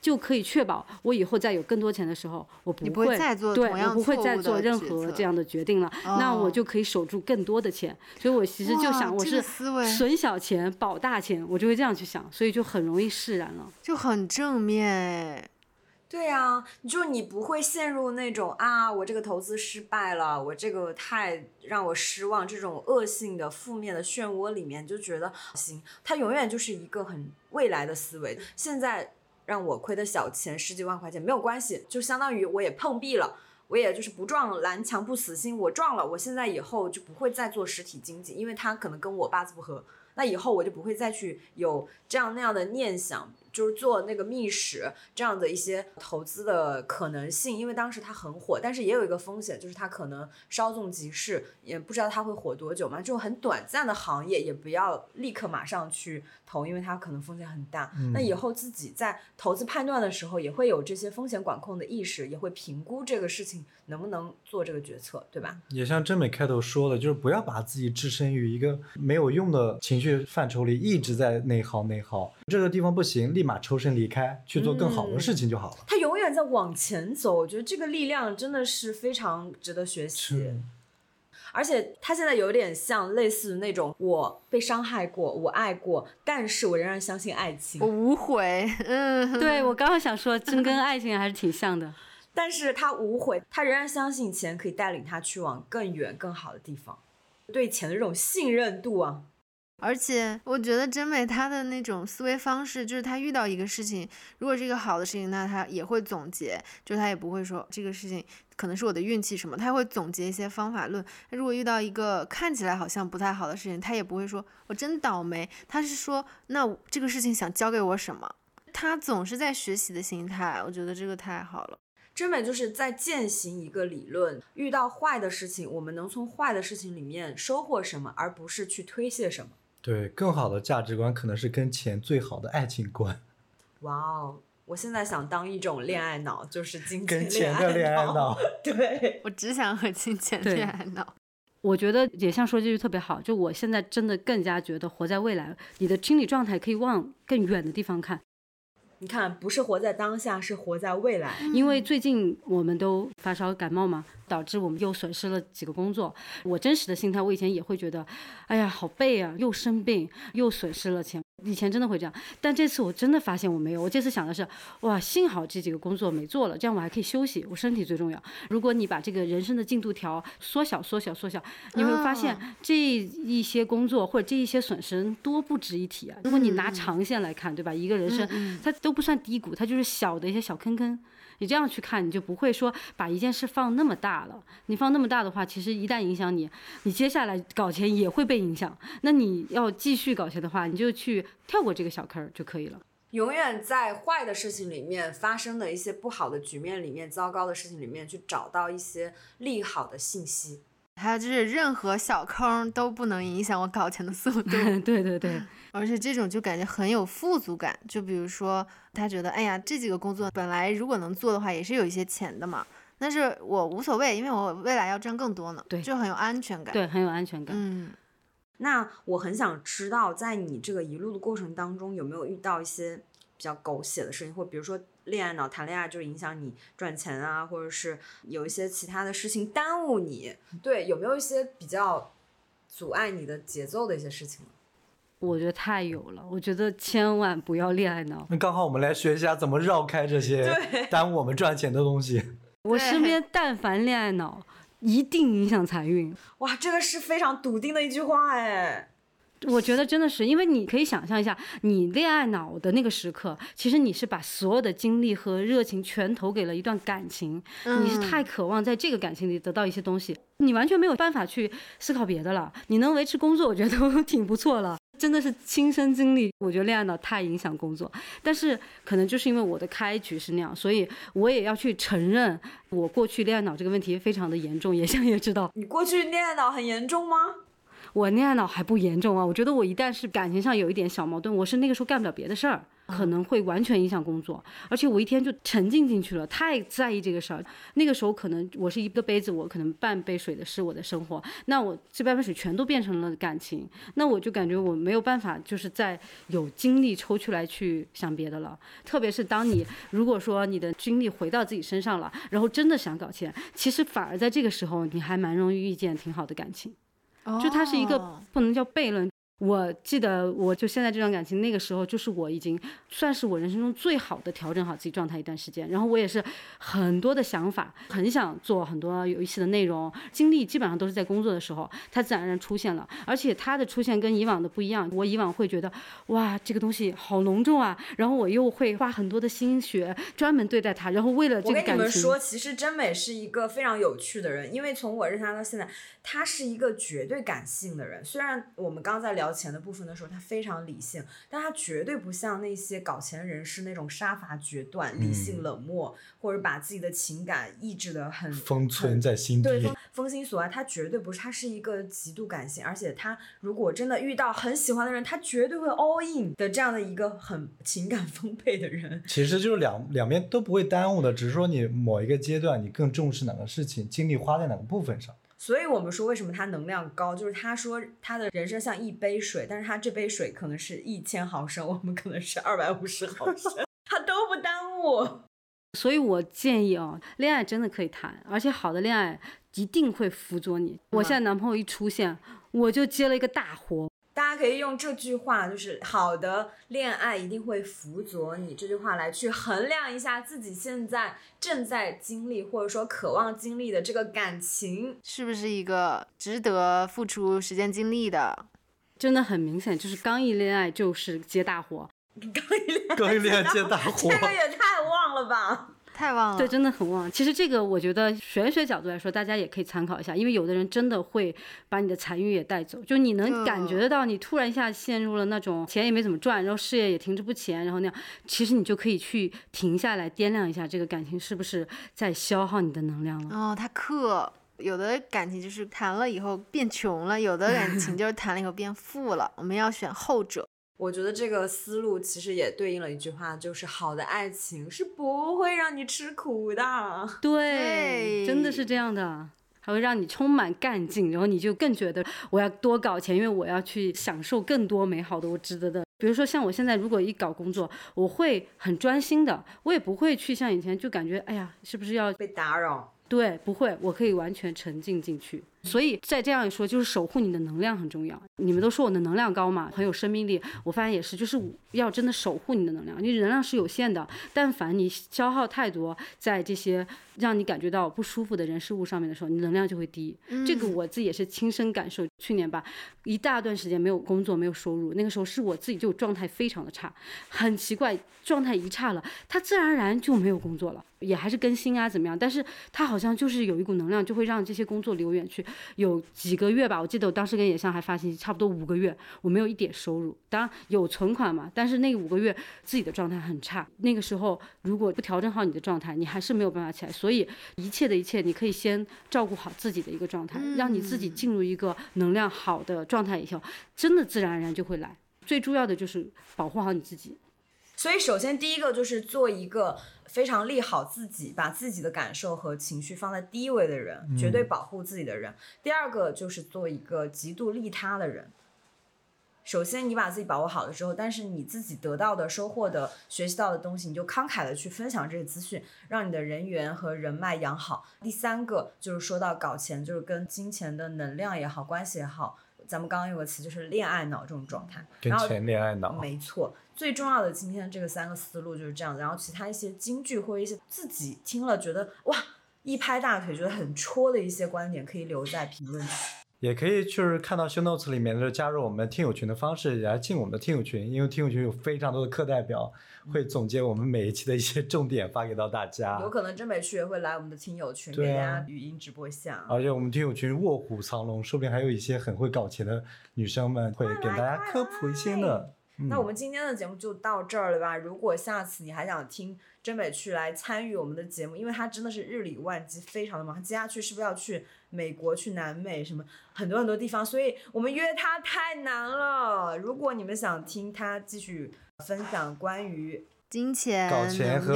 就可以确保我以后再有更多钱的时候，我不会再做对，我不会再做任何这样的决定了，那我就可以守住更多的钱。所以我其实就想，我是损小钱保大钱，我就会这样去想，所以就很容易释然了，就很正面哎。对呀，就你不会陷入那种啊，我这个投资失败了，我这个太让我失望这种恶性的负面的漩涡里面，就觉得行，它永远就是一个很未来的思维。现在让我亏的小钱十几万块钱没有关系，就相当于我也碰壁了，我也就是不撞南墙不死心，我撞了，我现在以后就不会再做实体经济，因为它可能跟我八字不合，那以后我就不会再去有这样那样的念想。就是做那个密室这样的一些投资的可能性，因为当时它很火，但是也有一个风险，就是它可能稍纵即逝，也不知道它会火多久嘛。这种很短暂的行业，也不要立刻马上去投，因为它可能风险很大。那以后自己在投资判断的时候，也会有这些风险管控的意识，也会评估这个事情能不能做这个决策，对吧？也像真美开头说的，就是不要把自己置身于一个没有用的情绪范畴里，一直在内耗内耗，这个地方不行，立。马抽身离开，去做更好的事情就好了。他永远在往前走，我觉得这个力量真的是非常值得学习。而且他现在有点像类似那种，我被伤害过，我爱过，但是我仍然相信爱情，我无悔。嗯，对我刚刚想说，真跟爱情还是挺像的。但是他无悔，他仍然相信钱可以带领他去往更远、更好的地方，对钱的这种信任度啊。而且我觉得真美她的那种思维方式，就是她遇到一个事情，如果是一个好的事情，那她也会总结，就她也不会说这个事情可能是我的运气什么，他会总结一些方法论。如果遇到一个看起来好像不太好的事情，他也不会说我真倒霉，他是说那这个事情想教给我什么？他总是在学习的心态，我觉得这个太好了。真美就是在践行一个理论，遇到坏的事情，我们能从坏的事情里面收获什么，而不是去推卸什么。对，更好的价值观可能是跟钱最好的爱情观。哇哦，我现在想当一种恋爱脑，就是金钱的恋爱脑。对，我只想和金钱恋爱脑。我觉得也像说这句特别好，就我现在真的更加觉得活在未来，你的心理状态可以往更远的地方看。你看，不是活在当下，是活在未来。因为最近我们都发烧感冒嘛。导致我们又损失了几个工作。我真实的心态，我以前也会觉得，哎呀，好背啊，又生病，又损失了钱。以前真的会这样，但这次我真的发现我没有。我这次想的是，哇，幸好这几个工作没做了，这样我还可以休息，我身体最重要。如果你把这个人生的进度条缩小、缩小、缩小，你会发现这一些工作或者这一些损失多不值一提啊。如果你拿长线来看，对吧？一个人生它都不算低谷，它就是小的一些小坑坑。你这样去看，你就不会说把一件事放那么大了。你放那么大的话，其实一旦影响你，你接下来搞钱也会被影响。那你要继续搞钱的话，你就去跳过这个小坑就可以了。永远在坏的事情里面发生的一些不好的局面里面、糟糕的事情里面去找到一些利好的信息。还有就是任何小坑都不能影响我搞钱的速度。对对对，而且这种就感觉很有富足感。就比如说，他觉得，哎呀，这几个工作本来如果能做的话，也是有一些钱的嘛。但是我无所谓，因为我未来要赚更多呢。对就很有安全感。，对，很有安全感。嗯，那我很想知道，在你这个一路的过程当中，有没有遇到一些比较狗血的事情，或比如说恋爱脑谈恋爱就影响你赚钱啊，或者是有一些其他的事情耽误你，对，有没有一些比较阻碍你的节奏的一些事情呢？我觉得太有了，我觉得千万不要恋爱脑。那刚好我们来学一下怎么绕开这些 耽误我们赚钱的东西。我身边但凡恋爱脑，一定影响财运。哇，这个是非常笃定的一句话哎。我觉得真的是，因为你可以想象一下，你恋爱脑的那个时刻，其实你是把所有的精力和热情全投给了一段感情，你是太渴望在这个感情里得到一些东西，你完全没有办法去思考别的了。你能维持工作，我觉得都 挺不错了。真的是亲身经历，我觉得恋爱脑太影响工作，但是可能就是因为我的开局是那样，所以我也要去承认，我过去恋爱脑这个问题非常的严重，也想也知道。你过去恋爱脑很严重吗？我恋爱脑还不严重啊，我觉得我一旦是感情上有一点小矛盾，我是那个时候干不了别的事儿，可能会完全影响工作，而且我一天就沉浸进去了，太在意这个事儿。那个时候可能我是一个杯子，我可能半杯水的是我的生活，那我这半杯水全都变成了感情，那我就感觉我没有办法，就是在有精力抽出来去想别的了。特别是当你如果说你的精力回到自己身上了，然后真的想搞钱，其实反而在这个时候你还蛮容易遇见挺好的感情。就它是一个哦不能叫悖论。我记得，我就现在这段感情，那个时候就是我已经算是我人生中最好的调整好自己状态一段时间。然后我也是很多的想法，很想做很多有意思的内容，精力基本上都是在工作的时候，它自然而然出现了。而且它的出现跟以往的不一样，我以往会觉得哇，这个东西好隆重啊，然后我又会花很多的心血专门对待它，然后为了这我跟个感情，你们说，其实真美是一个非常有趣的人，因为从我认识他到现在，他是一个绝对感性的人。虽然我们刚刚在聊钱的部分的时候，他非常理性，但他绝对不像那些搞钱人士那种杀伐决断、理性冷漠，或者把自己的情感抑制的很封存在心底对封。封心锁爱，他绝对不是，他是一个极度感性，而且他如果真的遇到很喜欢的人，他绝对会 all in 的这样的一个很情感丰沛的人。其实就是两两边都不会耽误的，只是说你某一个阶段你更重视哪个事情，精力花在哪个部分上。所以我们说为什么他能量高，就是他说他的人生像一杯水，但是他这杯水可能是一千毫升，我们可能是二百五十毫升，他都不耽误。所以我建议哦，恋爱真的可以谈，而且好的恋爱一定会辅佐你。我现在男朋友一出现，我就接了一个大活。大家可以用这句话，就是好的恋爱一定会辅佐你这句话来去衡量一下自己现在正在经历或者说渴望经历的这个感情。是不是一个值得付出时间精力的？真的很明显，就是刚一恋爱就是接大活，刚一恋爱接大活 这，个也太旺了吧！太旺了。对，真的很旺。其实这个我觉得玄学角度来说，大家也可以参考一下，因为有的人真的会把你的财运也带走，就你能感觉得到，你突然一下陷入了那种钱也没怎么赚，然后事业也停滞不前，然后那样，其实你就可以去停下来掂量一下这个感情是不是在消耗你的能量了。哦，他克。有的感情就是谈了以后变穷了，有的感情就是谈了以后变富了。我们要选后者。我觉得这个思路其实也对应了一句话，就是好的爱情是不会让你吃苦的。对，真的是这样的。还会让你充满干劲，然后你就更觉得我要多搞钱，因为我要去享受更多美好的，我值得的。比如说像我现在如果一搞工作，我会很专心的，我也不会去像以前就感觉哎呀是不是要被打扰。对，不会，我可以完全沉浸进去。所以再这样一说，就是守护你的能量很重要。你们都说我的能量高嘛，很有生命力，我发现也是，就是要真的守护你的能量。你能量是有限的，但凡你消耗太多在这些让你感觉到不舒服的人事物上面的时候，你能量就会低。这个我自己也是亲身感受。去年吧，一大段时间没有工作，没有收入，那个时候是我自己就状态非常的差，很奇怪，状态一差了，他自然而然就没有工作了。也还是更新啊，怎么样？但是他好像就是有一股能量，就会让这些工作流远去。有几个月吧，我记得我当时跟野象还发信息，差不多五个月，我没有一点收入，当然有存款嘛，但是那五个月自己的状态很差。那个时候如果不调整好你的状态，你还是没有办法起来。所以一切的一切，你可以先照顾好自己的一个状态，让你自己进入一个能量好的状态以后，真的自然而然就会来。最重要的就是保护好你自己。所以首先第一个就是做一个。非常利好自己，把自己的感受和情绪放在第一位的人，绝对保护自己的人。第二个就是做一个极度利他的人。首先，你把自己把握好了之后，但是你自己得到的、收获的、学习到的东西，你就慷慨的去分享这些资讯，让你的人缘和人脉养好。第三个就是说到搞钱，就是跟金钱的能量也好，关系也好。咱们刚刚有个词就是恋爱脑这种状态，跟钱恋爱脑，没错。最重要的今天这个三个思路就是这样子，然后其他一些金句或者一些自己听了觉得哇一拍大腿觉得很戳的一些观点，可以留在评论区，也可以就是看到 show notes 里面的加入我们听友群的方式来进我们的听友群，因为听友群有非常多的课代表会总结我们每一期的一些重点发给到大家。有可能真美区也会来我们的听友群给大家语音直播一下。而且我们听友群卧虎藏龙，说不定还有一些很会搞钱的女生们会给大家科普一些呢。那我们今天的节目就到这儿了吧？如果下次你还想听真美去来参与我们的节目，因为他真的是日理万机，非常的忙。接下去是不是要去美国、去南美什么很多很多地方？所以我们约他太难了。如果你们想听他继续分享关于金钱、搞钱和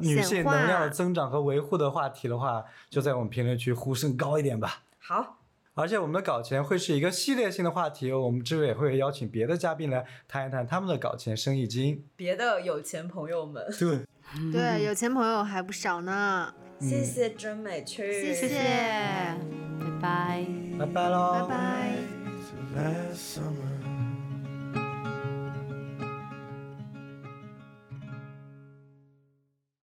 女性能量的增长和维护的话题的话，就在我们评论区呼声高一点吧。好。而且我们的搞钱会是一个系列性的话题，我们之后也会邀请别的嘉宾来谈一谈他们的搞钱生意经。别的有钱朋友们，对，对，有钱朋友还不少呢。谢谢真美趣，谢谢，拜拜，拜拜喽，拜拜。